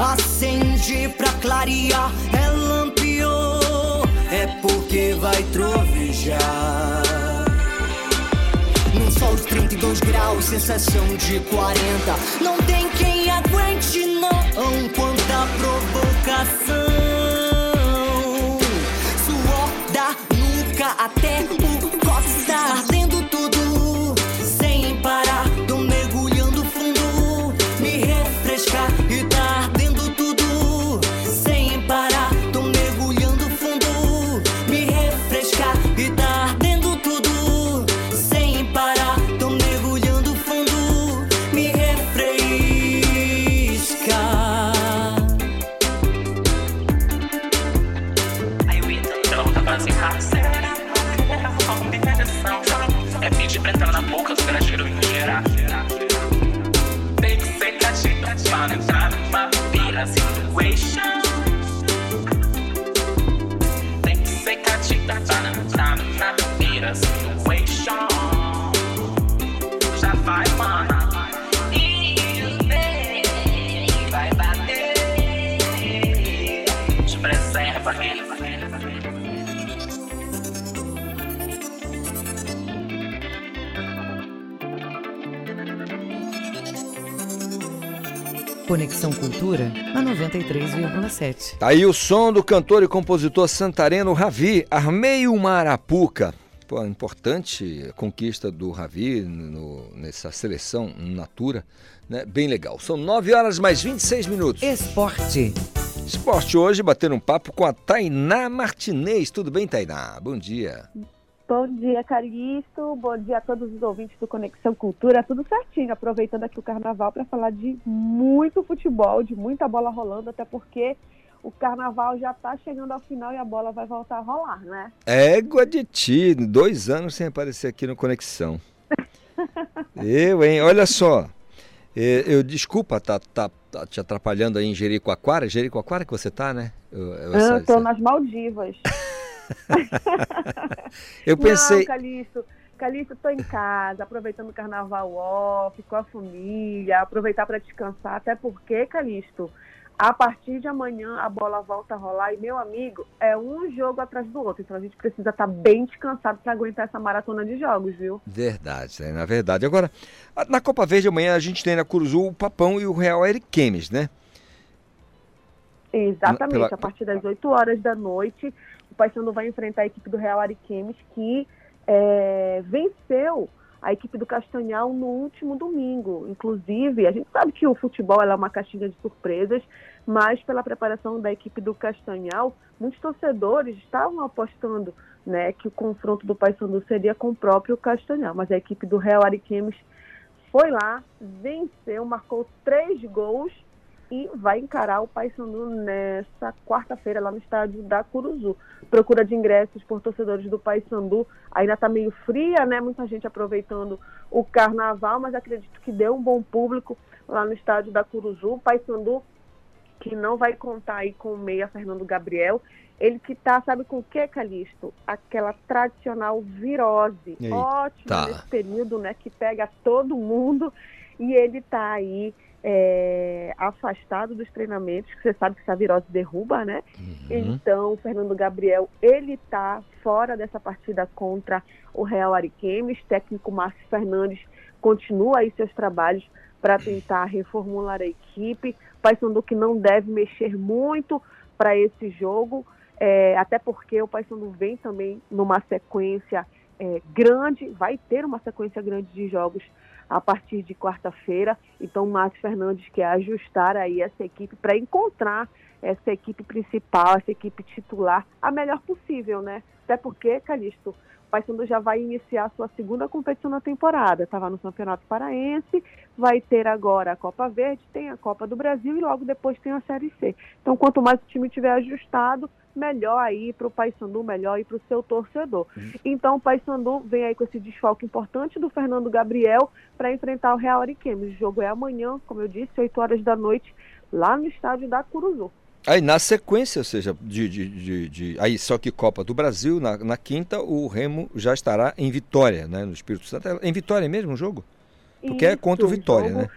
Acende pra clarear Relampiou, é porque vai trovejar num sol de 32 graus, sensação de 40. Não tem quem aguente, não. Quanta provocação. Cultura na 93,7. Tá aí o som do cantor e compositor santareno Ravi, Armei o Marapuca. Pô, importante conquista do Ravi no- nessa seleção Natura, né? Bem legal. São 9 horas mais 26 minutos. Esporte. Esporte hoje, bater um papo com a Tainá Martinez. Tudo bem, Tainá? Bom dia. Bom dia, Calixto. Bom dia a todos os ouvintes do Conexão Cultura. Tudo certinho. Aproveitando aqui o carnaval para falar de muito futebol, de muita bola rolando, até porque o carnaval já está chegando ao final e a bola vai voltar a rolar, né? Égua de ti, dois anos sem aparecer aqui no Conexão. eu, hein? Olha só. Eu, eu desculpa, tá, tá, tá, te atrapalhando aí em Jericoacoara. Jericoacoara que você tá, né? Eu, eu, essa, tô essa... nas Maldivas. eu pensei. Não, Calixto, Calixto, tô em casa, aproveitando o carnaval off, com a família, aproveitar para descansar, até porque, Calixto, a partir de amanhã a bola volta a rolar e, meu amigo, é um jogo atrás do outro. Então a gente precisa estar tá bem descansado para aguentar essa maratona de jogos, viu? Verdade, é, na verdade. Agora, na Copa Verde amanhã a gente tem na Curuzu o Papão e o Real Ariquemes, né? Exatamente, Pela... a partir das 8 horas da noite, o Paysandu vai enfrentar a equipe do Real Ariquemes que é, venceu a equipe do Castanhal no último domingo. Inclusive, a gente sabe que o futebol é uma caixinha de surpresas, mas pela preparação da equipe do Castanhal, muitos torcedores estavam apostando né, que o confronto do Paysandu seria com o próprio Castanhal. Mas a equipe do Real Ariquemes foi lá, venceu, marcou três gols e vai encarar o Paysandu nessa quarta-feira lá no estádio da Curuzu. Procura de ingressos por torcedores do Paysandu ainda está meio fria, né? Muita gente aproveitando o carnaval, mas acredito que deu um bom público lá no estádio da Curuzu. O Paysandu que não vai contar aí com o meia Fernando Gabriel, ele que tá, sabe com o que, Calixto? Aquela tradicional virose. Ótimo nesse período, né? Que pega todo mundo e ele tá aí é, afastado dos treinamentos, que você sabe que essa virose derruba, né? Uhum. Então, o Fernando Gabriel, ele tá fora dessa partida contra o Real Ariquemes. Técnico Márcio Fernandes continua aí seus trabalhos para tentar reformular a equipe. Paysandu que não deve mexer muito para esse jogo, é, até porque o Paysandu vem também numa sequência é, grande, vai ter uma sequência grande de jogos a partir de quarta-feira. Então, o Márcio Fernandes quer ajustar aí essa equipe para encontrar essa equipe principal, essa equipe titular, a melhor possível, né? Até porque, Calixto, o Paysandu já vai iniciar a sua segunda competição na temporada. Estava no Campeonato Paraense, vai ter agora a Copa Verde, tem a Copa do Brasil e logo depois tem a Série C. Então, quanto mais o time tiver ajustado, melhor aí para o Paysandu, melhor aí para o seu torcedor. Uhum. Então o Paysandu vem aí com esse desfalque importante do Fernando Gabriel para enfrentar o Real Ariquemes. O jogo é amanhã, como eu disse, 8 horas da noite, lá no estádio da Curuzu. Aí na sequência, ou seja, de, de, de, de, aí só que Copa do Brasil, na, na, quinta, o Remo já estará em Vitória, né? No Espírito Santo. É em Vitória mesmo o jogo? Porque é Isso, é contra o Vitória, jogo, né?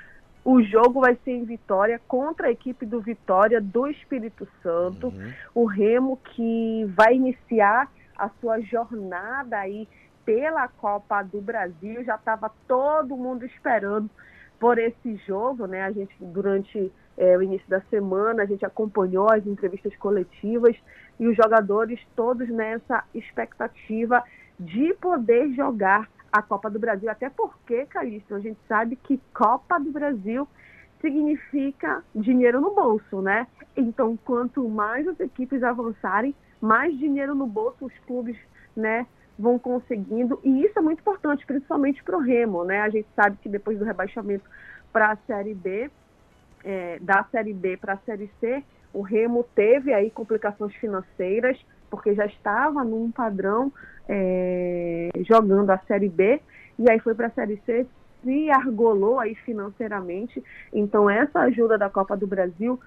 O jogo vai ser em Vitória contra a equipe do Vitória do Espírito Santo. Uhum. O Remo que vai iniciar a sua jornada aí pela Copa do Brasil. Já estava todo mundo esperando por esse jogo, né? A gente durante é, o início da semana a gente acompanhou as entrevistas coletivas e os jogadores todos nessa expectativa de poder jogar a Copa do Brasil, até porque, Calixto, a gente sabe que Copa do Brasil significa dinheiro no bolso, né? Então, quanto mais as equipes avançarem, mais dinheiro no bolso os clubes, né, vão conseguindo. E isso é muito importante, principalmente para o Remo, né? A gente sabe que depois do rebaixamento para a Série B, é, da Série B para a Série C, o Remo teve aí complicações financeiras, porque já estava num padrão é, jogando a Série B, e aí foi para a Série C, se argolou aí financeiramente. Então, essa ajuda da Copa do Brasil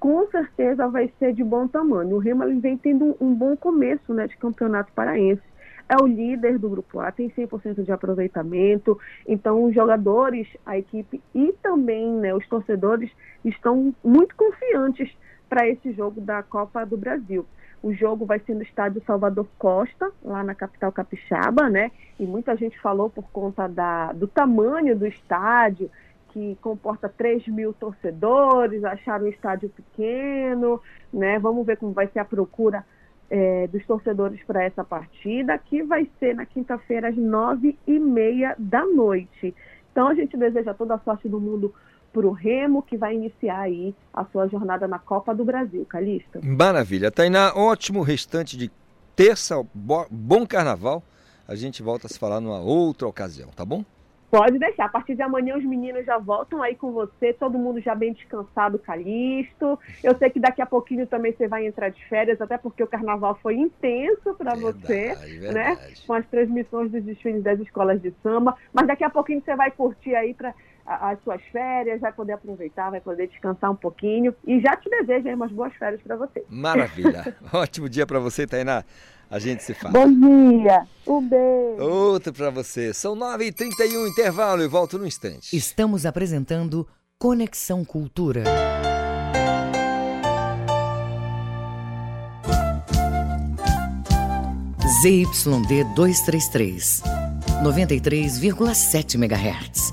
com certeza vai ser de bom tamanho. O Remo vem tendo um, bom começo né, de campeonato paraense. É o líder do grupo A, tem 100% de aproveitamento. Então, os jogadores, a equipe e também né, os torcedores estão muito confiantes para esse jogo da Copa do Brasil. O jogo vai ser no estádio Salvador Costa, lá na capital capixaba, né? E muita gente falou por conta da, do tamanho do estádio, que comporta 3 mil torcedores, acharam o estádio pequeno, né? Vamos ver como vai ser a procura é, dos torcedores para essa partida, que vai ser na quinta-feira às nove e meia da noite. Então a gente deseja toda a sorte do mundo para o Remo, que vai iniciar aí a sua jornada na Copa do Brasil. Calista. Maravilha. Tainá, ótimo restante de terça, bom carnaval. A gente volta a se falar numa outra ocasião, tá bom? Pode deixar. A partir de amanhã os meninos já voltam aí com você, todo mundo já bem descansado, Calixto. Eu sei que daqui a pouquinho também você vai entrar de férias, até porque o carnaval foi intenso para você, né? Com as transmissões dos desfiles das escolas de samba. Mas daqui a pouquinho você vai curtir aí para as suas férias, vai poder aproveitar, vai poder descansar um pouquinho. E já te desejo aí umas boas férias para você. Maravilha. Ótimo dia para você, Tainá. A gente se fala. Bom dia. Um beijo. Outro para você. São 9h31, intervalo e volto no instante. Estamos apresentando Conexão Cultura. ZYD 233, 93,7 MHz.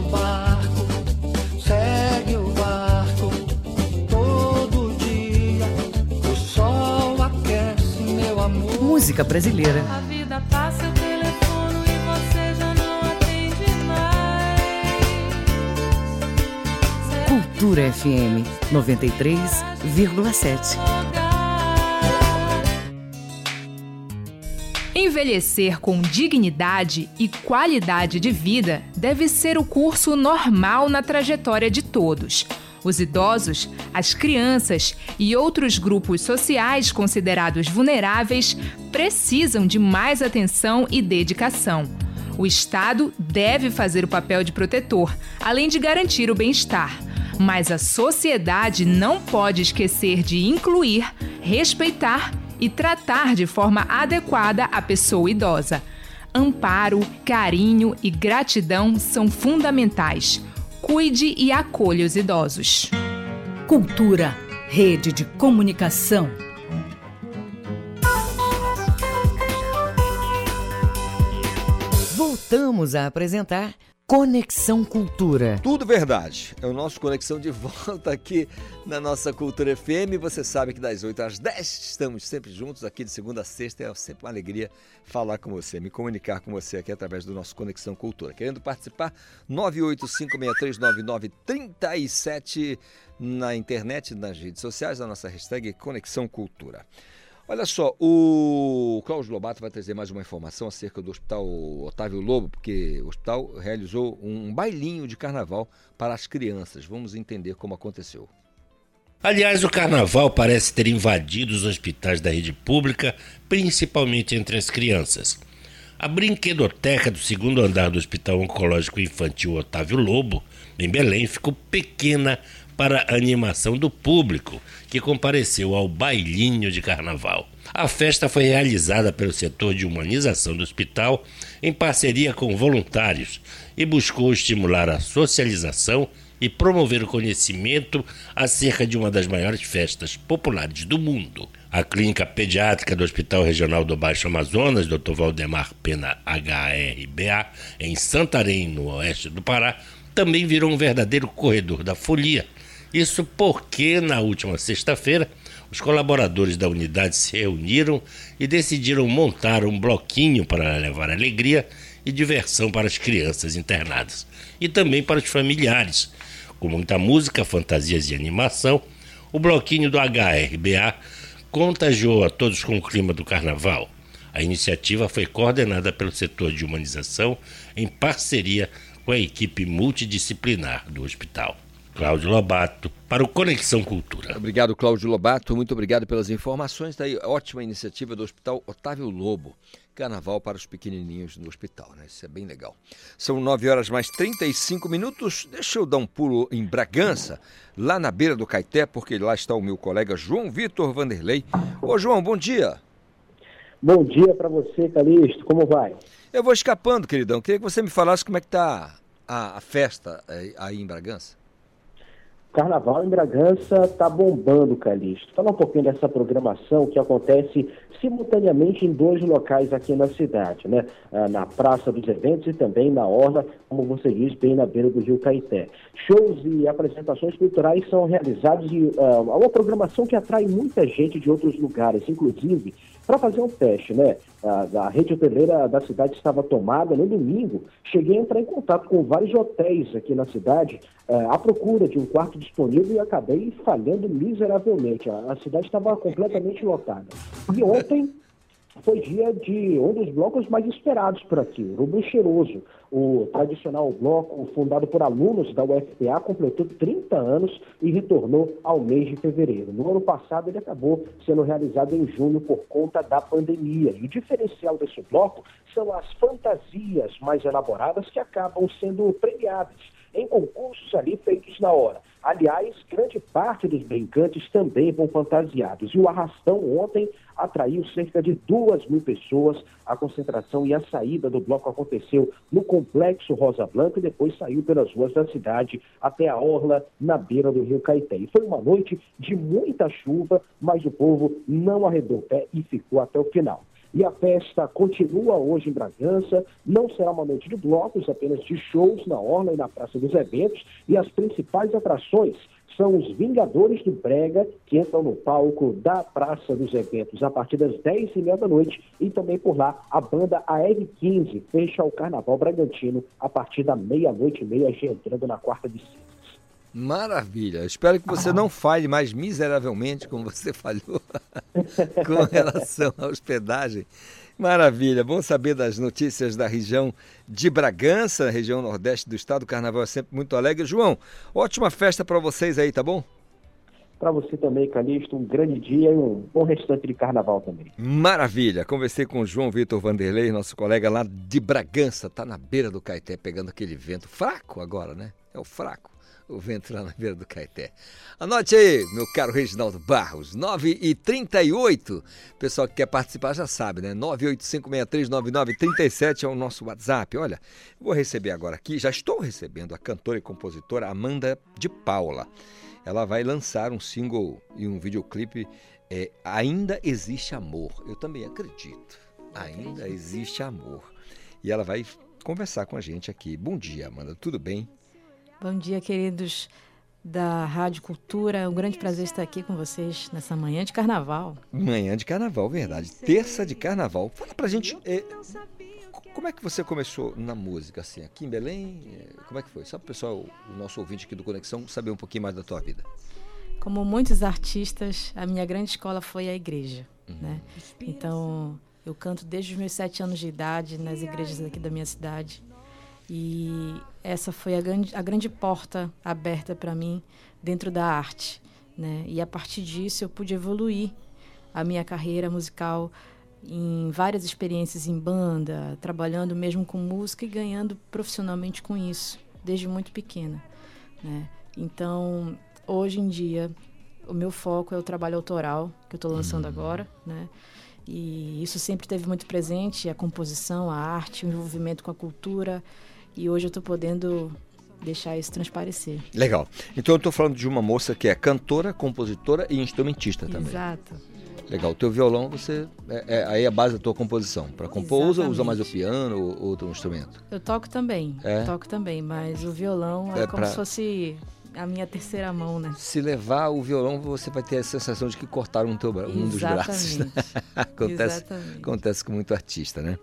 Música brasileira. A vida passa, eu telefono e você já não atende mais. Cultura FM 93,7. Envelhecer com dignidade e qualidade de vida deve ser o curso normal na trajetória de todos. Os idosos, as crianças e outros grupos sociais considerados vulneráveis precisam de mais atenção e dedicação. O Estado deve fazer o papel de protetor, além de garantir o bem-estar. Mas a sociedade não pode esquecer de incluir, respeitar e tratar de forma adequada a pessoa idosa. Amparo, carinho e gratidão são fundamentais. Cuide e acolha os idosos. Cultura, rede de comunicação. Voltamos a apresentar Conexão Cultura. Tudo verdade. É o nosso Conexão de volta aqui na nossa Cultura FM. Você sabe que das 8 às 10 estamos sempre juntos aqui de segunda a sexta. É sempre uma alegria falar com você, me comunicar com você aqui através do nosso Conexão Cultura. Querendo participar? 985639937 na internet, nas redes sociais, a nossa hashtag Conexão Cultura. Olha só, o Cláudio Lobato vai trazer mais uma informação acerca do Hospital Otávio Lobo, porque o hospital realizou um bailinho de carnaval para as crianças. Vamos entender como aconteceu. Aliás, o carnaval parece ter invadido os hospitais da rede pública, principalmente entre as crianças. A brinquedoteca do segundo andar do Hospital Oncológico Infantil Otávio Lobo, em Belém, ficou pequena para a animação do público que compareceu ao bailinho de carnaval. A festa foi realizada pelo setor de humanização do hospital em parceria com voluntários e buscou estimular a socialização e promover o conhecimento acerca de uma das maiores festas populares do mundo. A clínica pediátrica do Hospital Regional do Baixo Amazonas, Dr. Valdemar Pena HRBA, em Santarém, no oeste do Pará, também virou um verdadeiro corredor da folia isso porque, na última sexta-feira, os colaboradores da unidade se reuniram e decidiram montar um bloquinho para levar alegria e diversão para as crianças internadas e também para os familiares. Com muita música, fantasias e animação, o bloquinho do HRBA contagiou a todos com o clima do carnaval. A iniciativa foi coordenada pelo setor de humanização em parceria com a equipe multidisciplinar do hospital. Cláudio Lobato, para o Conexão Cultura. Obrigado, Cláudio Lobato. Muito obrigado pelas informações. Daí, ótima iniciativa do Hospital Otávio Lobo. Carnaval para os pequenininhos no hospital, né? Isso é bem legal. São 9 horas mais 35 minutos. Deixa eu dar um pulo em Bragança, lá na beira do Caeté, porque lá está o meu colega João Vitor Vanderlei. Ô, João, bom dia. Bom dia para você, Calixto. Como vai? Eu vou escapando, queridão. Queria que você me falasse como é que está a, a festa aí em Bragança. Carnaval em Bragança tá bombando, Calixto. Fala um pouquinho dessa programação que acontece simultaneamente em dois locais aqui na cidade, né? Ah, Na Praça dos Eventos e também na Orla, como você diz, bem na beira do Rio Caeté. Shows e apresentações culturais são realizados e ah, uma programação que atrai muita gente de outros lugares, inclusive para fazer um teste, né? A, a rede hoteleira da cidade estava tomada no domingo. Cheguei a entrar em contato com vários hotéis aqui na cidade eh, à procura de um quarto disponível e acabei falhando miseravelmente. A, a cidade estava completamente lotada. E ontem foi dia de um dos blocos mais esperados por aqui, o Rubem Cheiroso. O tradicional bloco, fundado por alunos da UFPA, completou 30 anos e retornou ao mês de fevereiro. No ano passado, ele acabou sendo realizado em junho por conta da pandemia. E o diferencial desse bloco são as fantasias mais elaboradas que acabam sendo premiadas em concursos ali feitos na hora. Aliás, grande parte dos brincantes também vão fantasiados. E o arrastão ontem atraiu cerca de duas mil pessoas. A concentração e a saída do bloco aconteceu no Complexo Rosa Blanca e depois saiu pelas ruas da cidade até a Orla, na beira do Rio Caeté. E foi uma noite de muita chuva, mas o povo não arredou pé e ficou até o final. E a festa continua hoje em Bragança. Não será uma noite de blocos, apenas de shows na Orla e na Praça dos Eventos. E as principais atrações são os Vingadores do Brega, que entram no palco da Praça dos Eventos a partir das 10 e meia da noite. E também por lá, a banda AR-15 fecha o Carnaval Bragantino a partir da meia-noite e meia, já entrando na quarta de cinzas. Maravilha. Espero que você não falhe mais miseravelmente como você falhou com relação à hospedagem. Maravilha. Bom saber das notícias da região de Bragança, região nordeste do estado. O carnaval é sempre muito alegre. João, ótima festa para vocês aí, tá bom? Para você também, Calixto, um grande dia e um bom restante de carnaval também. Maravilha. Conversei com o João Vitor Vanderlei, nosso colega lá de Bragança. Tá na beira do Caeté, pegando aquele vento fraco agora, né? É o fraco o vento lá na beira do Caeté. Anote aí, meu caro Reginaldo Barros, 9 e 38 Pessoal que quer participar já sabe, né? 985639937 é o nosso WhatsApp. Olha, vou receber agora aqui, já estou recebendo a cantora e compositora Amanda de Paula. Ela vai lançar um single e um videoclipe é, Ainda Existe Amor. Eu também acredito. Ainda existe amor. E ela vai conversar com a gente aqui. Bom dia, Amanda. Tudo bem? Bom dia, queridos da Rádio Cultura. É um grande prazer estar aqui com vocês nessa manhã de carnaval. Manhã de carnaval, verdade. Terça de carnaval. Fala pra gente, é, como é que você começou na música, assim, aqui em Belém? É, Como é que foi? Só para o pessoal, o nosso ouvinte aqui do Conexão, saber um pouquinho mais da tua vida. Como muitos artistas, a minha grande escola foi a igreja, né? Então, eu canto desde os meus sete anos de idade nas igrejas aqui da minha cidade. E essa foi a grande, a grande porta aberta para mim dentro da arte, né? E a partir disso eu pude evoluir a minha carreira musical em várias experiências em banda, trabalhando mesmo com música e ganhando profissionalmente com isso, desde muito pequena, né? Então, hoje em dia, o meu foco é o trabalho autoral que eu estou lançando agora, né? E isso sempre teve muito presente, a composição, a arte, o envolvimento com a cultura. E hoje eu estou podendo deixar isso transparecer. Legal. Então eu estou falando de uma moça que é cantora, compositora e instrumentista também. Exato. Legal. O teu violão, você. É, é- aí é a base da tua composição. Para compor, usa, usa mais o piano ou outro instrumento? Eu toco também, É? toco também, mas o violão é, É como pra- se fosse a minha terceira mão, né? Se levar o violão, você vai ter a sensação de que cortaram um, teu, um dos braços. né? Acontece, Exatamente. acontece com muito artista, né?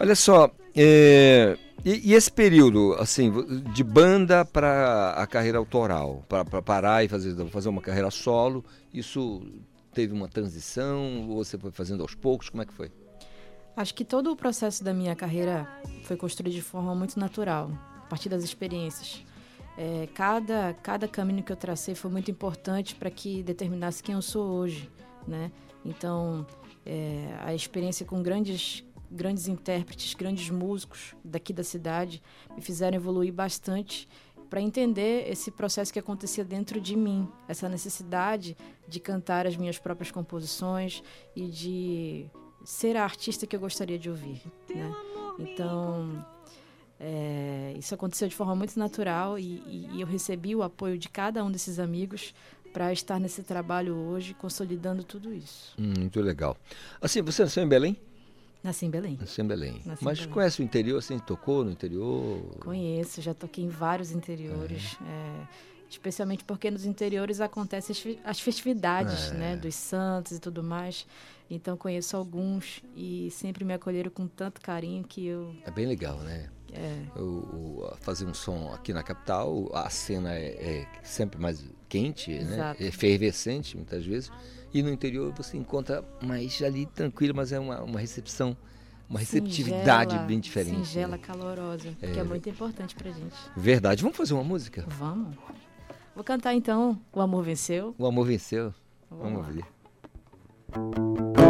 Olha só, é, e, e esse período, assim, de banda para a carreira autoral, para parar e fazer, fazer uma carreira solo, isso teve uma transição? Ou você foi fazendo aos poucos? Como é que foi? Acho que todo o processo da minha carreira foi construído de forma muito natural, a partir das experiências. É, cada, cada caminho que eu tracei foi muito importante para que determinasse quem eu sou hoje, né? Então, é, a experiência com grandes, grandes intérpretes, grandes músicos daqui da cidade me fizeram evoluir bastante para entender esse processo que acontecia dentro de mim, essa necessidade de cantar as minhas próprias composições e de ser a artista que eu gostaria de ouvir, né? Então, É, isso aconteceu de forma muito natural e, e- e eu recebi o apoio de cada um desses amigos para estar nesse trabalho hoje, consolidando tudo isso. Hum, muito legal. Assim, você nasceu em Belém? Nasci em Belém. Nasceu em Belém. Nasci em Mas Belém. conhece o interior, assim, tocou no interior? Conheço, já toquei em vários interiores, é, especialmente porque nos interiores acontecem as festividades, É. né, dos santos e tudo mais. Então conheço alguns e sempre me acolheram com tanto carinho que eu É bem legal, né? É. O, o- fazer um som aqui na capital, a cena é, é sempre mais quente, né? Exato. Efervescente muitas vezes. E no interior você encontra mais ali tranquilo, mas é uma, uma recepção, uma receptividade singela, bem diferente. Singela, né? calorosa, que É. é muito importante pra gente. Verdade. Vamos fazer uma música? Vamos. Vou cantar então O Amor Venceu. O amor venceu. Vamos Vamos lá. ver.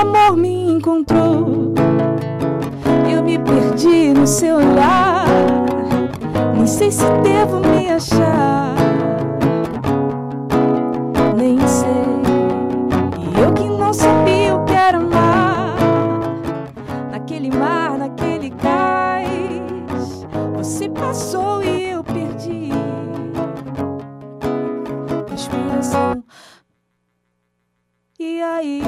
Amor me encontrou. Eu me perdi no seu olhar. Nem sei se devo me achar. Nem sei. E eu que não sabia o que era amar. Naquele mar, naquele cais. Você passou e eu perdi. Respiração. E aí,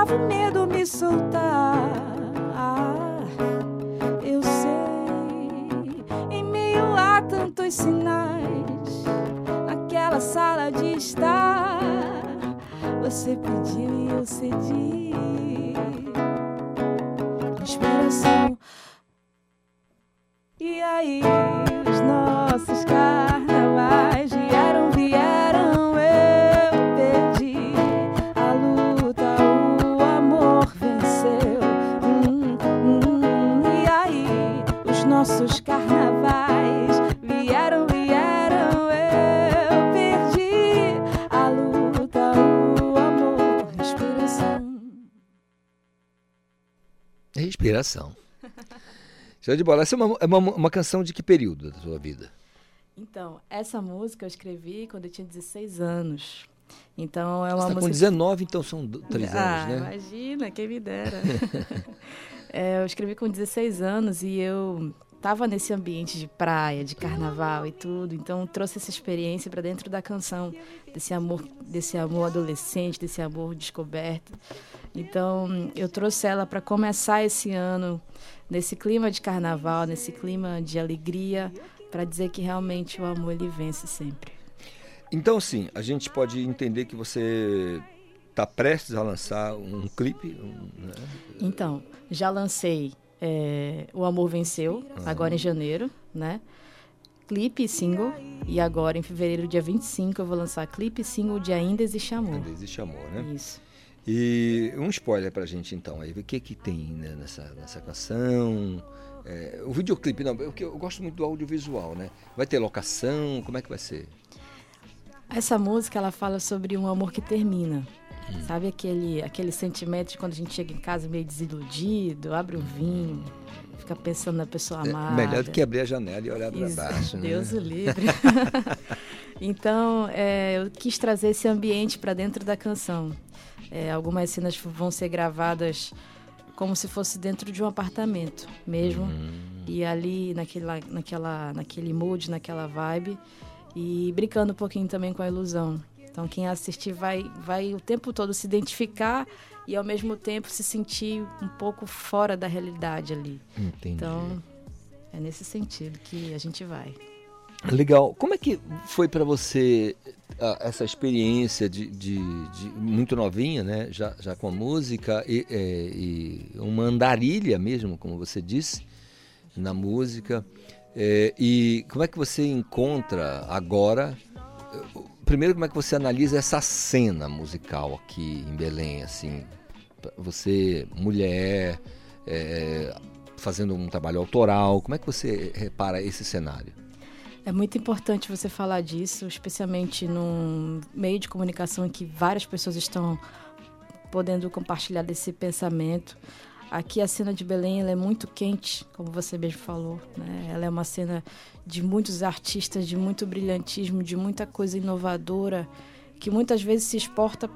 deixava o medo me soltar. Eu sei, em meio a tantos sinais, naquela sala de estar. Você pediu e eu cedi. Inspiração. Respiração. Show de bola. Essa é uma, é uma, uma canção de que período da sua vida? Então, essa música eu escrevi quando eu tinha 16 anos. Então é uma Você está música. com 19, então são do- três ah, anos, né? Imagina, quem me dera. É, eu escrevi com 16 anos e eu estava nesse ambiente de praia, de carnaval e tudo. Então trouxe essa experiência para dentro da canção, desse amor, desse amor adolescente, desse amor descoberto. Então eu trouxe ela para começar esse ano nesse clima de carnaval, nesse clima de alegria, para dizer que realmente o amor ele vence sempre. Então, sim, a gente pode entender que você está prestes a lançar um clipe. um, né? Então, já lancei é, O Amor Venceu, agora em janeiro, né? Clipe e single. E agora, em fevereiro, dia 25, eu vou lançar clipe e single de Ainda Existe Amor. Ainda existe amor, né? Isso. E um spoiler pra gente então aí, o que que tem né, nessa, nessa canção? É, o videoclipe, não, porque eu gosto muito do audiovisual, né? Vai ter locação, como é que vai ser? Essa música, ela fala sobre um amor que termina. Hum. Sabe aquele, aquele sentimento de quando a gente chega em casa meio desiludido, abre o vinho, fica pensando na pessoa amada. É melhor do que abrir a janela e olhar para baixo. né? Deus o livre. então, é, eu quis trazer esse ambiente para dentro da canção. É, algumas cenas vão ser gravadas como se fosse dentro de um apartamento mesmo. E ali, naquela, naquela, naquele mood, naquela vibe. E brincando um pouquinho também com a ilusão. Então, quem assistir vai, vai o tempo todo se identificar e, ao mesmo tempo, se sentir um pouco fora da realidade ali. Entendi. Então, é nesse sentido que a gente vai. Legal. Como é que foi para você essa experiência de, de, de, muito novinha, né? Já, já com a música e, é, e uma andarilha mesmo, como você disse, na música. É, e como é que você encontra agora? Primeiro, como é que você analisa essa cena musical aqui em Belém, assim? Você, mulher, é, fazendo um trabalho autoral, como é que você repara esse cenário? É muito importante você falar disso, especialmente num meio de comunicação em que várias pessoas estão podendo compartilhar desse pensamento. Aqui a cena de Belém é muito quente, como você mesmo falou. Né? Ela é uma cena de muitos artistas, de muito brilhantismo, de muita coisa inovadora, que muitas vezes se exporta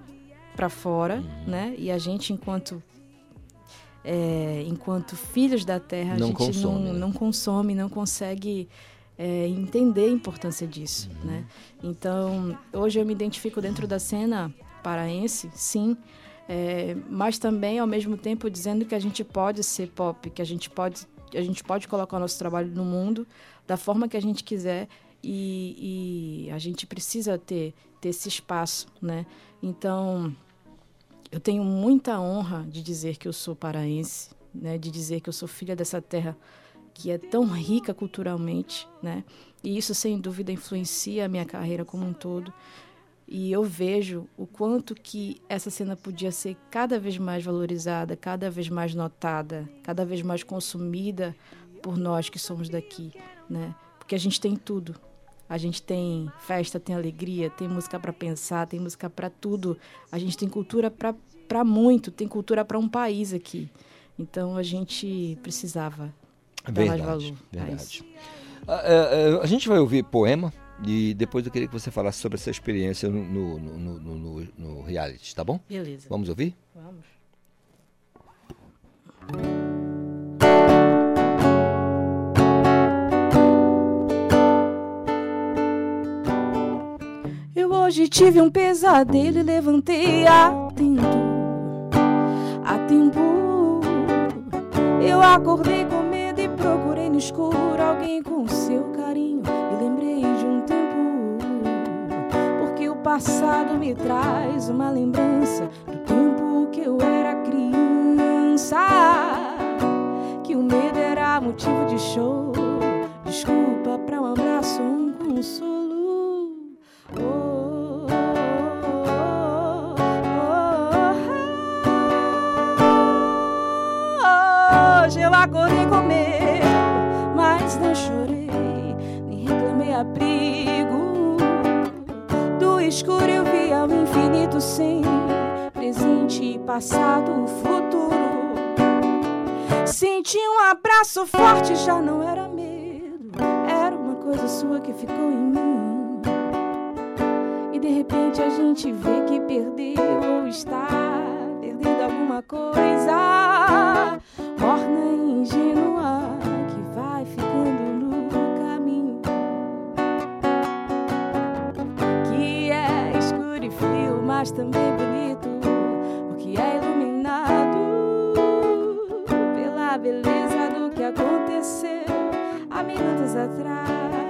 para fora, uhum. né? E a gente, enquanto é, enquanto filhos da terra, não a gente consome, não, né? não consome, não consegue é, entender a importância disso, uhum. né? Então, hoje eu me identifico dentro da cena paraense, sim, é, mas também ao mesmo tempo dizendo que a gente pode ser pop, que a gente pode a gente pode colocar o nosso trabalho no mundo da forma que a gente quiser e, e a gente precisa ter, ter esse espaço, né? Então eu tenho muita honra de dizer que eu sou paraense, né? De dizer que eu sou filha dessa terra que é tão rica culturalmente, né? E isso sem dúvida influencia a minha carreira como um todo. E eu vejo o quanto que essa cena podia ser cada vez mais valorizada, cada vez mais notada, cada vez mais consumida por nós que somos daqui, né? Porque a gente tem tudo. A gente tem festa, tem alegria, tem música para pensar, tem música para tudo. A gente tem cultura para muito, tem cultura para um país aqui. Então a gente precisava verdade, mais valor. Verdade. A, a, ah, é, é, a, gente vai ouvir poema e depois eu queria que você falasse sobre essa experiência no, no, no, no, no reality, tá bom? Beleza. Vamos ouvir? Vamos. Eu hoje tive um pesadelo e levantei a tempo. A tempo. Eu acordei com no escuro alguém com seu carinho. E lembrei de um passado me traz uma lembrança do tempo que eu era criança. Que o medo era motivo de show, desculpa pra um abraço, um consolo. Escuro eu via o infinito sem presente, passado, futuro. Senti um abraço forte, já não era medo, era uma coisa sua que ficou em mim. E de repente a gente vê que perdeu ou está perdendo alguma coisa. Mas também bonito, porque é iluminado pela beleza do que aconteceu há minutos atrás.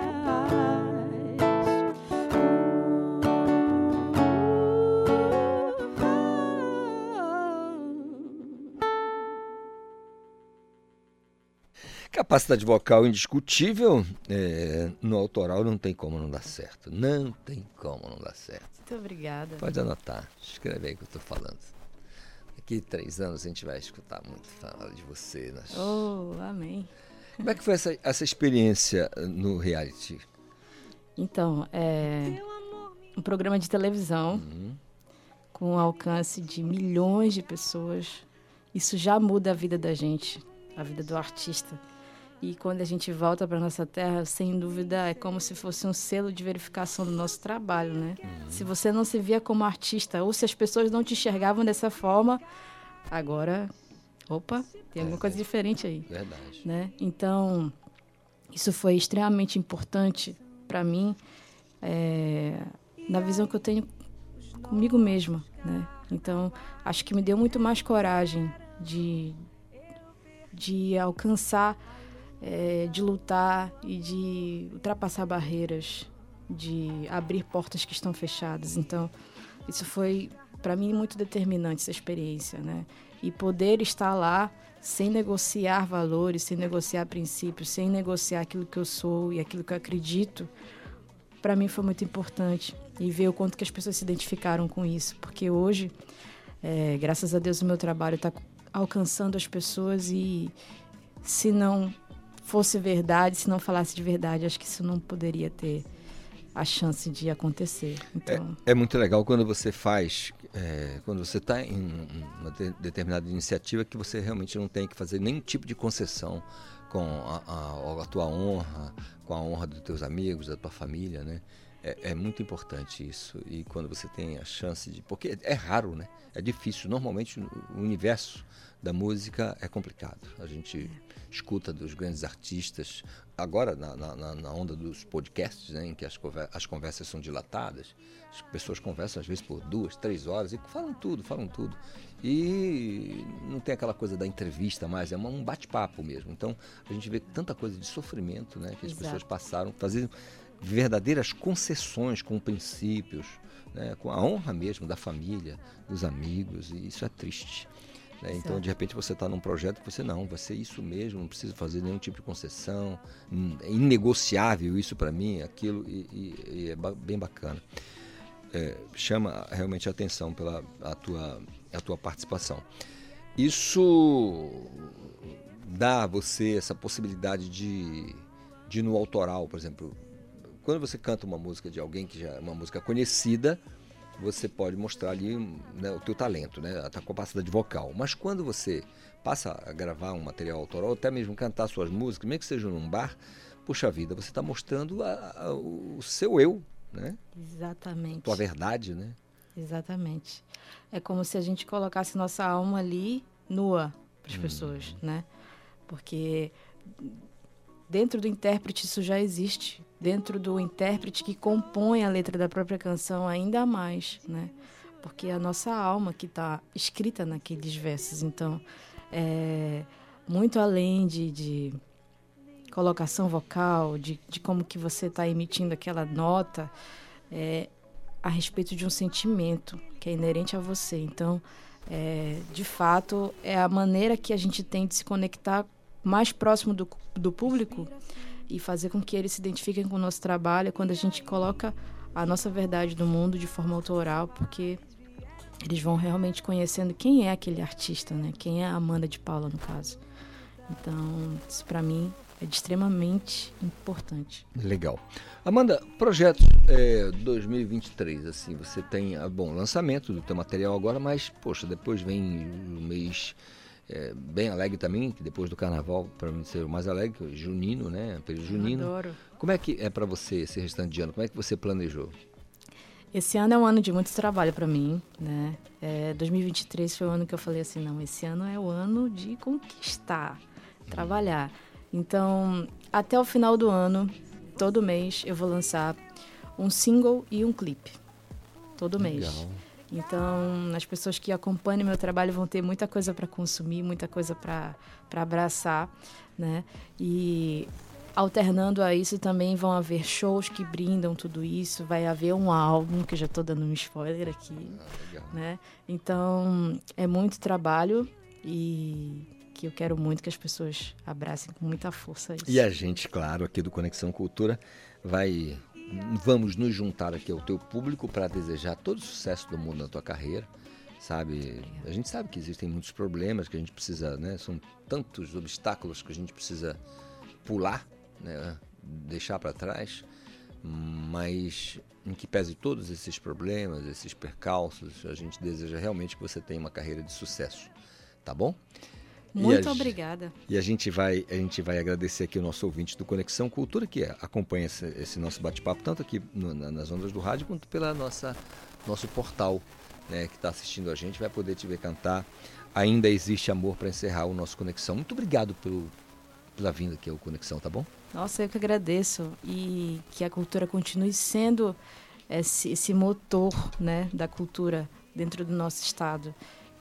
Capacidade vocal indiscutível, é, no autoral não tem como não dar certo. Não tem como não dar certo. Muito obrigada. Pode anotar, escreve aí o que eu estou falando. Daqui três anos a gente vai escutar muito falar de você. Nas... Oh, amém. Como é que foi essa, essa experiência no reality? Então, é um programa de televisão uhum. com alcance de milhões de pessoas. Isso já muda a vida da gente, a vida do artista. E quando a gente volta para nossa terra, sem dúvida, é como se fosse um selo de verificação do nosso trabalho, né? Se você não se via como artista ou se as pessoas não te enxergavam dessa forma, agora, opa, tem alguma coisa diferente aí. Verdade. Né? Então, isso foi extremamente importante para mim, é, na visão que eu tenho comigo mesma, né? Então, acho que me deu muito mais coragem de, de alcançar é, de lutar e de ultrapassar barreiras, de abrir portas que estão fechadas. Então, isso foi para mim muito determinante essa experiência, né? E poder estar lá sem negociar valores, sem negociar princípios, sem negociar aquilo que eu sou e aquilo que eu acredito, para mim foi muito importante. E ver o quanto que as pessoas se identificaram com isso, porque hoje, é, graças a Deus, o meu trabalho está alcançando as pessoas e se não fosse verdade, se não falasse de verdade, acho que isso não poderia ter a chance de acontecer. Então... É, é muito legal quando você faz, é, quando você está em uma de, determinada iniciativa que você realmente não tem que fazer nenhum tipo de concessão com a, a, a tua honra, com a honra dos teus amigos, da tua família, né? É, é, muito importante isso. E quando você tem a chance de. Porque é raro, né? É difícil. Normalmente o universo da música é complicado. A gente escuta dos grandes artistas, agora na, na, na onda dos podcasts, né, em que as, as conversas são dilatadas, as pessoas conversam às vezes por duas, três horas e falam tudo, falam tudo. E não tem aquela coisa da entrevista mais, é um bate-papo mesmo. Então a gente vê tanta coisa de sofrimento né, que as Exato. pessoas passaram, fazendo verdadeiras concessões com princípios, né, com a honra mesmo da família, dos amigos, e isso é triste. Né? Então, de repente, você está num projeto que você não, vai ser isso mesmo, não precisa fazer nenhum tipo de concessão, é inegociável isso para mim, aquilo, e, e, e, é bem bacana. É, chama realmente a atenção pela a tua, a tua participação. Isso dá a você essa possibilidade de, de no autoral, por exemplo, quando você canta uma música de alguém que já é uma música conhecida, você pode mostrar ali né, o teu talento, né, a tua capacidade vocal. Mas quando você passa a gravar um material autoral, até mesmo cantar suas músicas, mesmo que seja num bar, puxa vida, você está mostrando a, a, o seu eu, né? Exatamente. Tua verdade, né? Exatamente. É como se a gente colocasse nossa alma ali nua para as hum. pessoas, né? Porque dentro do intérprete isso já existe dentro do intérprete que compõe a letra da própria canção ainda mais, né? Porque é a nossa alma que está escrita naqueles versos. Então, é muito além de, de colocação vocal, de, de como que você está emitindo aquela nota, é a respeito de um sentimento que é inerente a você. Então, é, de fato, é a maneira que a gente tem de se conectar mais próximo do, do público e fazer com que eles se identifiquem com o nosso trabalho quando a gente coloca a nossa verdade do mundo de forma autoral, porque eles vão realmente conhecendo quem é aquele artista, né? Quem é a Amanda de Paula, no caso. Então, isso para mim é extremamente importante. Legal. Amanda, projetos é, 2023, assim, você tem, ah, bom, lançamento do teu material agora, mas, poxa, depois vem o mês é, bem alegre também, que depois do carnaval, para mim ser o mais alegre, é junino, né? Período junino. Adoro. Como é que é para você esse restante de ano? Como é que você planejou? Esse ano é um ano de muito trabalho para mim, né? É, 2023 foi o ano que eu falei assim, não, esse ano é o ano de conquistar, trabalhar. Então, até o final do ano, todo mês eu vou lançar um single e um clipe. Todo mês. Então, as pessoas que acompanham meu trabalho vão ter muita coisa para consumir, muita coisa para abraçar, né? E alternando a isso também vão haver shows que brindam tudo isso, vai haver um álbum, que já estou dando um spoiler aqui, ah, né? Então, é muito trabalho e que eu quero muito que as pessoas abracem com muita força isso. E a gente, claro, aqui do Conexão Cultura vai vamos nos juntar aqui ao teu público para desejar todo o sucesso do mundo na tua carreira, sabe? A gente sabe que existem muitos problemas que a gente precisa, né? São tantos obstáculos que a gente precisa pular, né? Deixar para trás, mas em que pese todos esses problemas, esses percalços, a gente deseja realmente que você tenha uma carreira de sucesso, tá bom? Muito e a, obrigada. E a gente vai a gente vai agradecer aqui o nosso ouvinte do Conexão Cultura que acompanha esse, esse nosso bate-papo tanto aqui no, na, nas ondas do rádio quanto pela nossa nosso portal, né, que está assistindo a gente vai poder te ver cantar. Ainda existe amor para encerrar o nosso Conexão. Muito obrigado pelo, pela vinda aqui ao Conexão, tá bom? Nossa, eu que agradeço e que a cultura continue sendo esse, esse motor, né, da cultura dentro do nosso estado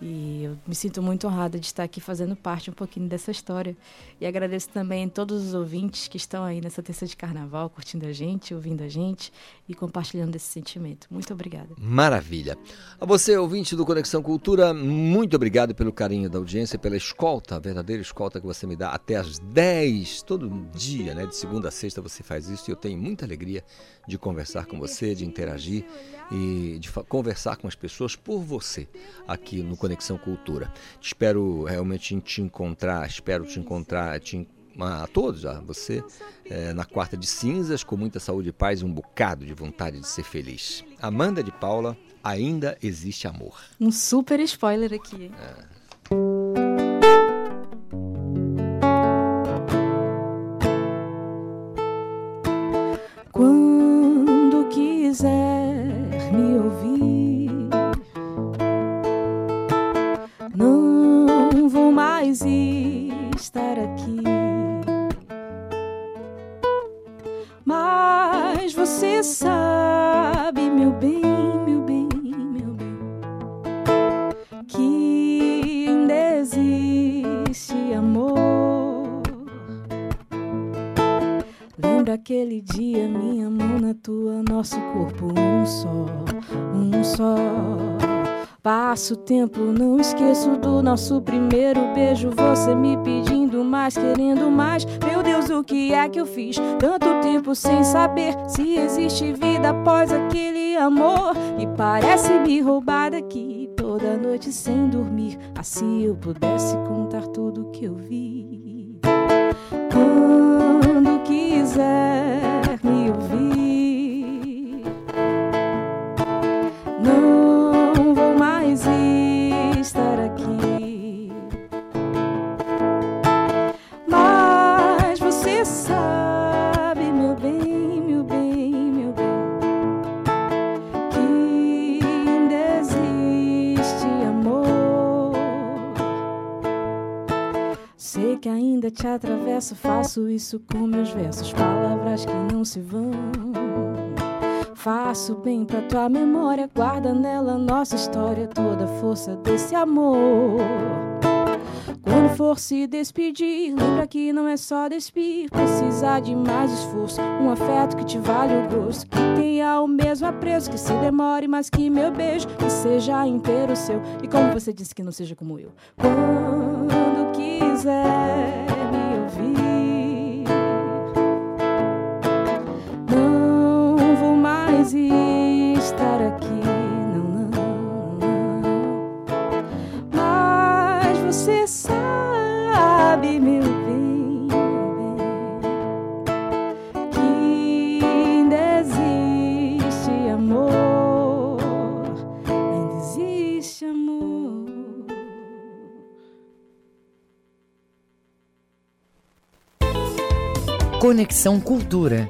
E eu me sinto muito honrada de estar aqui fazendo parte um pouquinho dessa história. E agradeço também a todos os ouvintes que estão aí nessa terça de carnaval, curtindo a gente, ouvindo a gente e compartilhando esse sentimento. Muito obrigada. Maravilha. A você, ouvinte do Conexão Cultura, muito obrigado pelo carinho da audiência, pela escolta, a verdadeira escolta que você me dá até às 10, todo dia, né? De segunda a sexta você faz isso e eu tenho muita alegria de conversar com você, de interagir e de conversar com as pessoas por você aqui no Conexão Cultura. Espero realmente te encontrar, espero te encontrar, te a todos, a você, é, na quarta de cinzas, com muita saúde e paz e um bocado de vontade de ser feliz. Amanda de Paula, ainda existe amor. Um super spoiler aqui. É. Passo tempo, não esqueço do nosso primeiro beijo. Você me pedindo mais, querendo mais. Meu Deus, o que é que eu fiz? Tanto tempo sem saber se existe vida após aquele amor. E parece me roubar daqui toda noite sem dormir. Assim eu pudesse contar tudo que eu vi. Quando quiser te atravesso, faço isso com meus versos, palavras que não se vão. Faço bem pra tua memória, guarda nela nossa história, toda a força desse amor. Quando for se despedir, lembra que não é só despir, precisa de mais esforço, um afeto que te vale o gosto, que tenha o mesmo apreço, que se demore, mas que meu beijo que seja inteiro seu. E como você disse que não seja como eu, quando quiser. Estar aqui. Não, não, não. Mas você sabe, meu bem, que ainda existe amor. Ainda existe amor. Conexão Cultura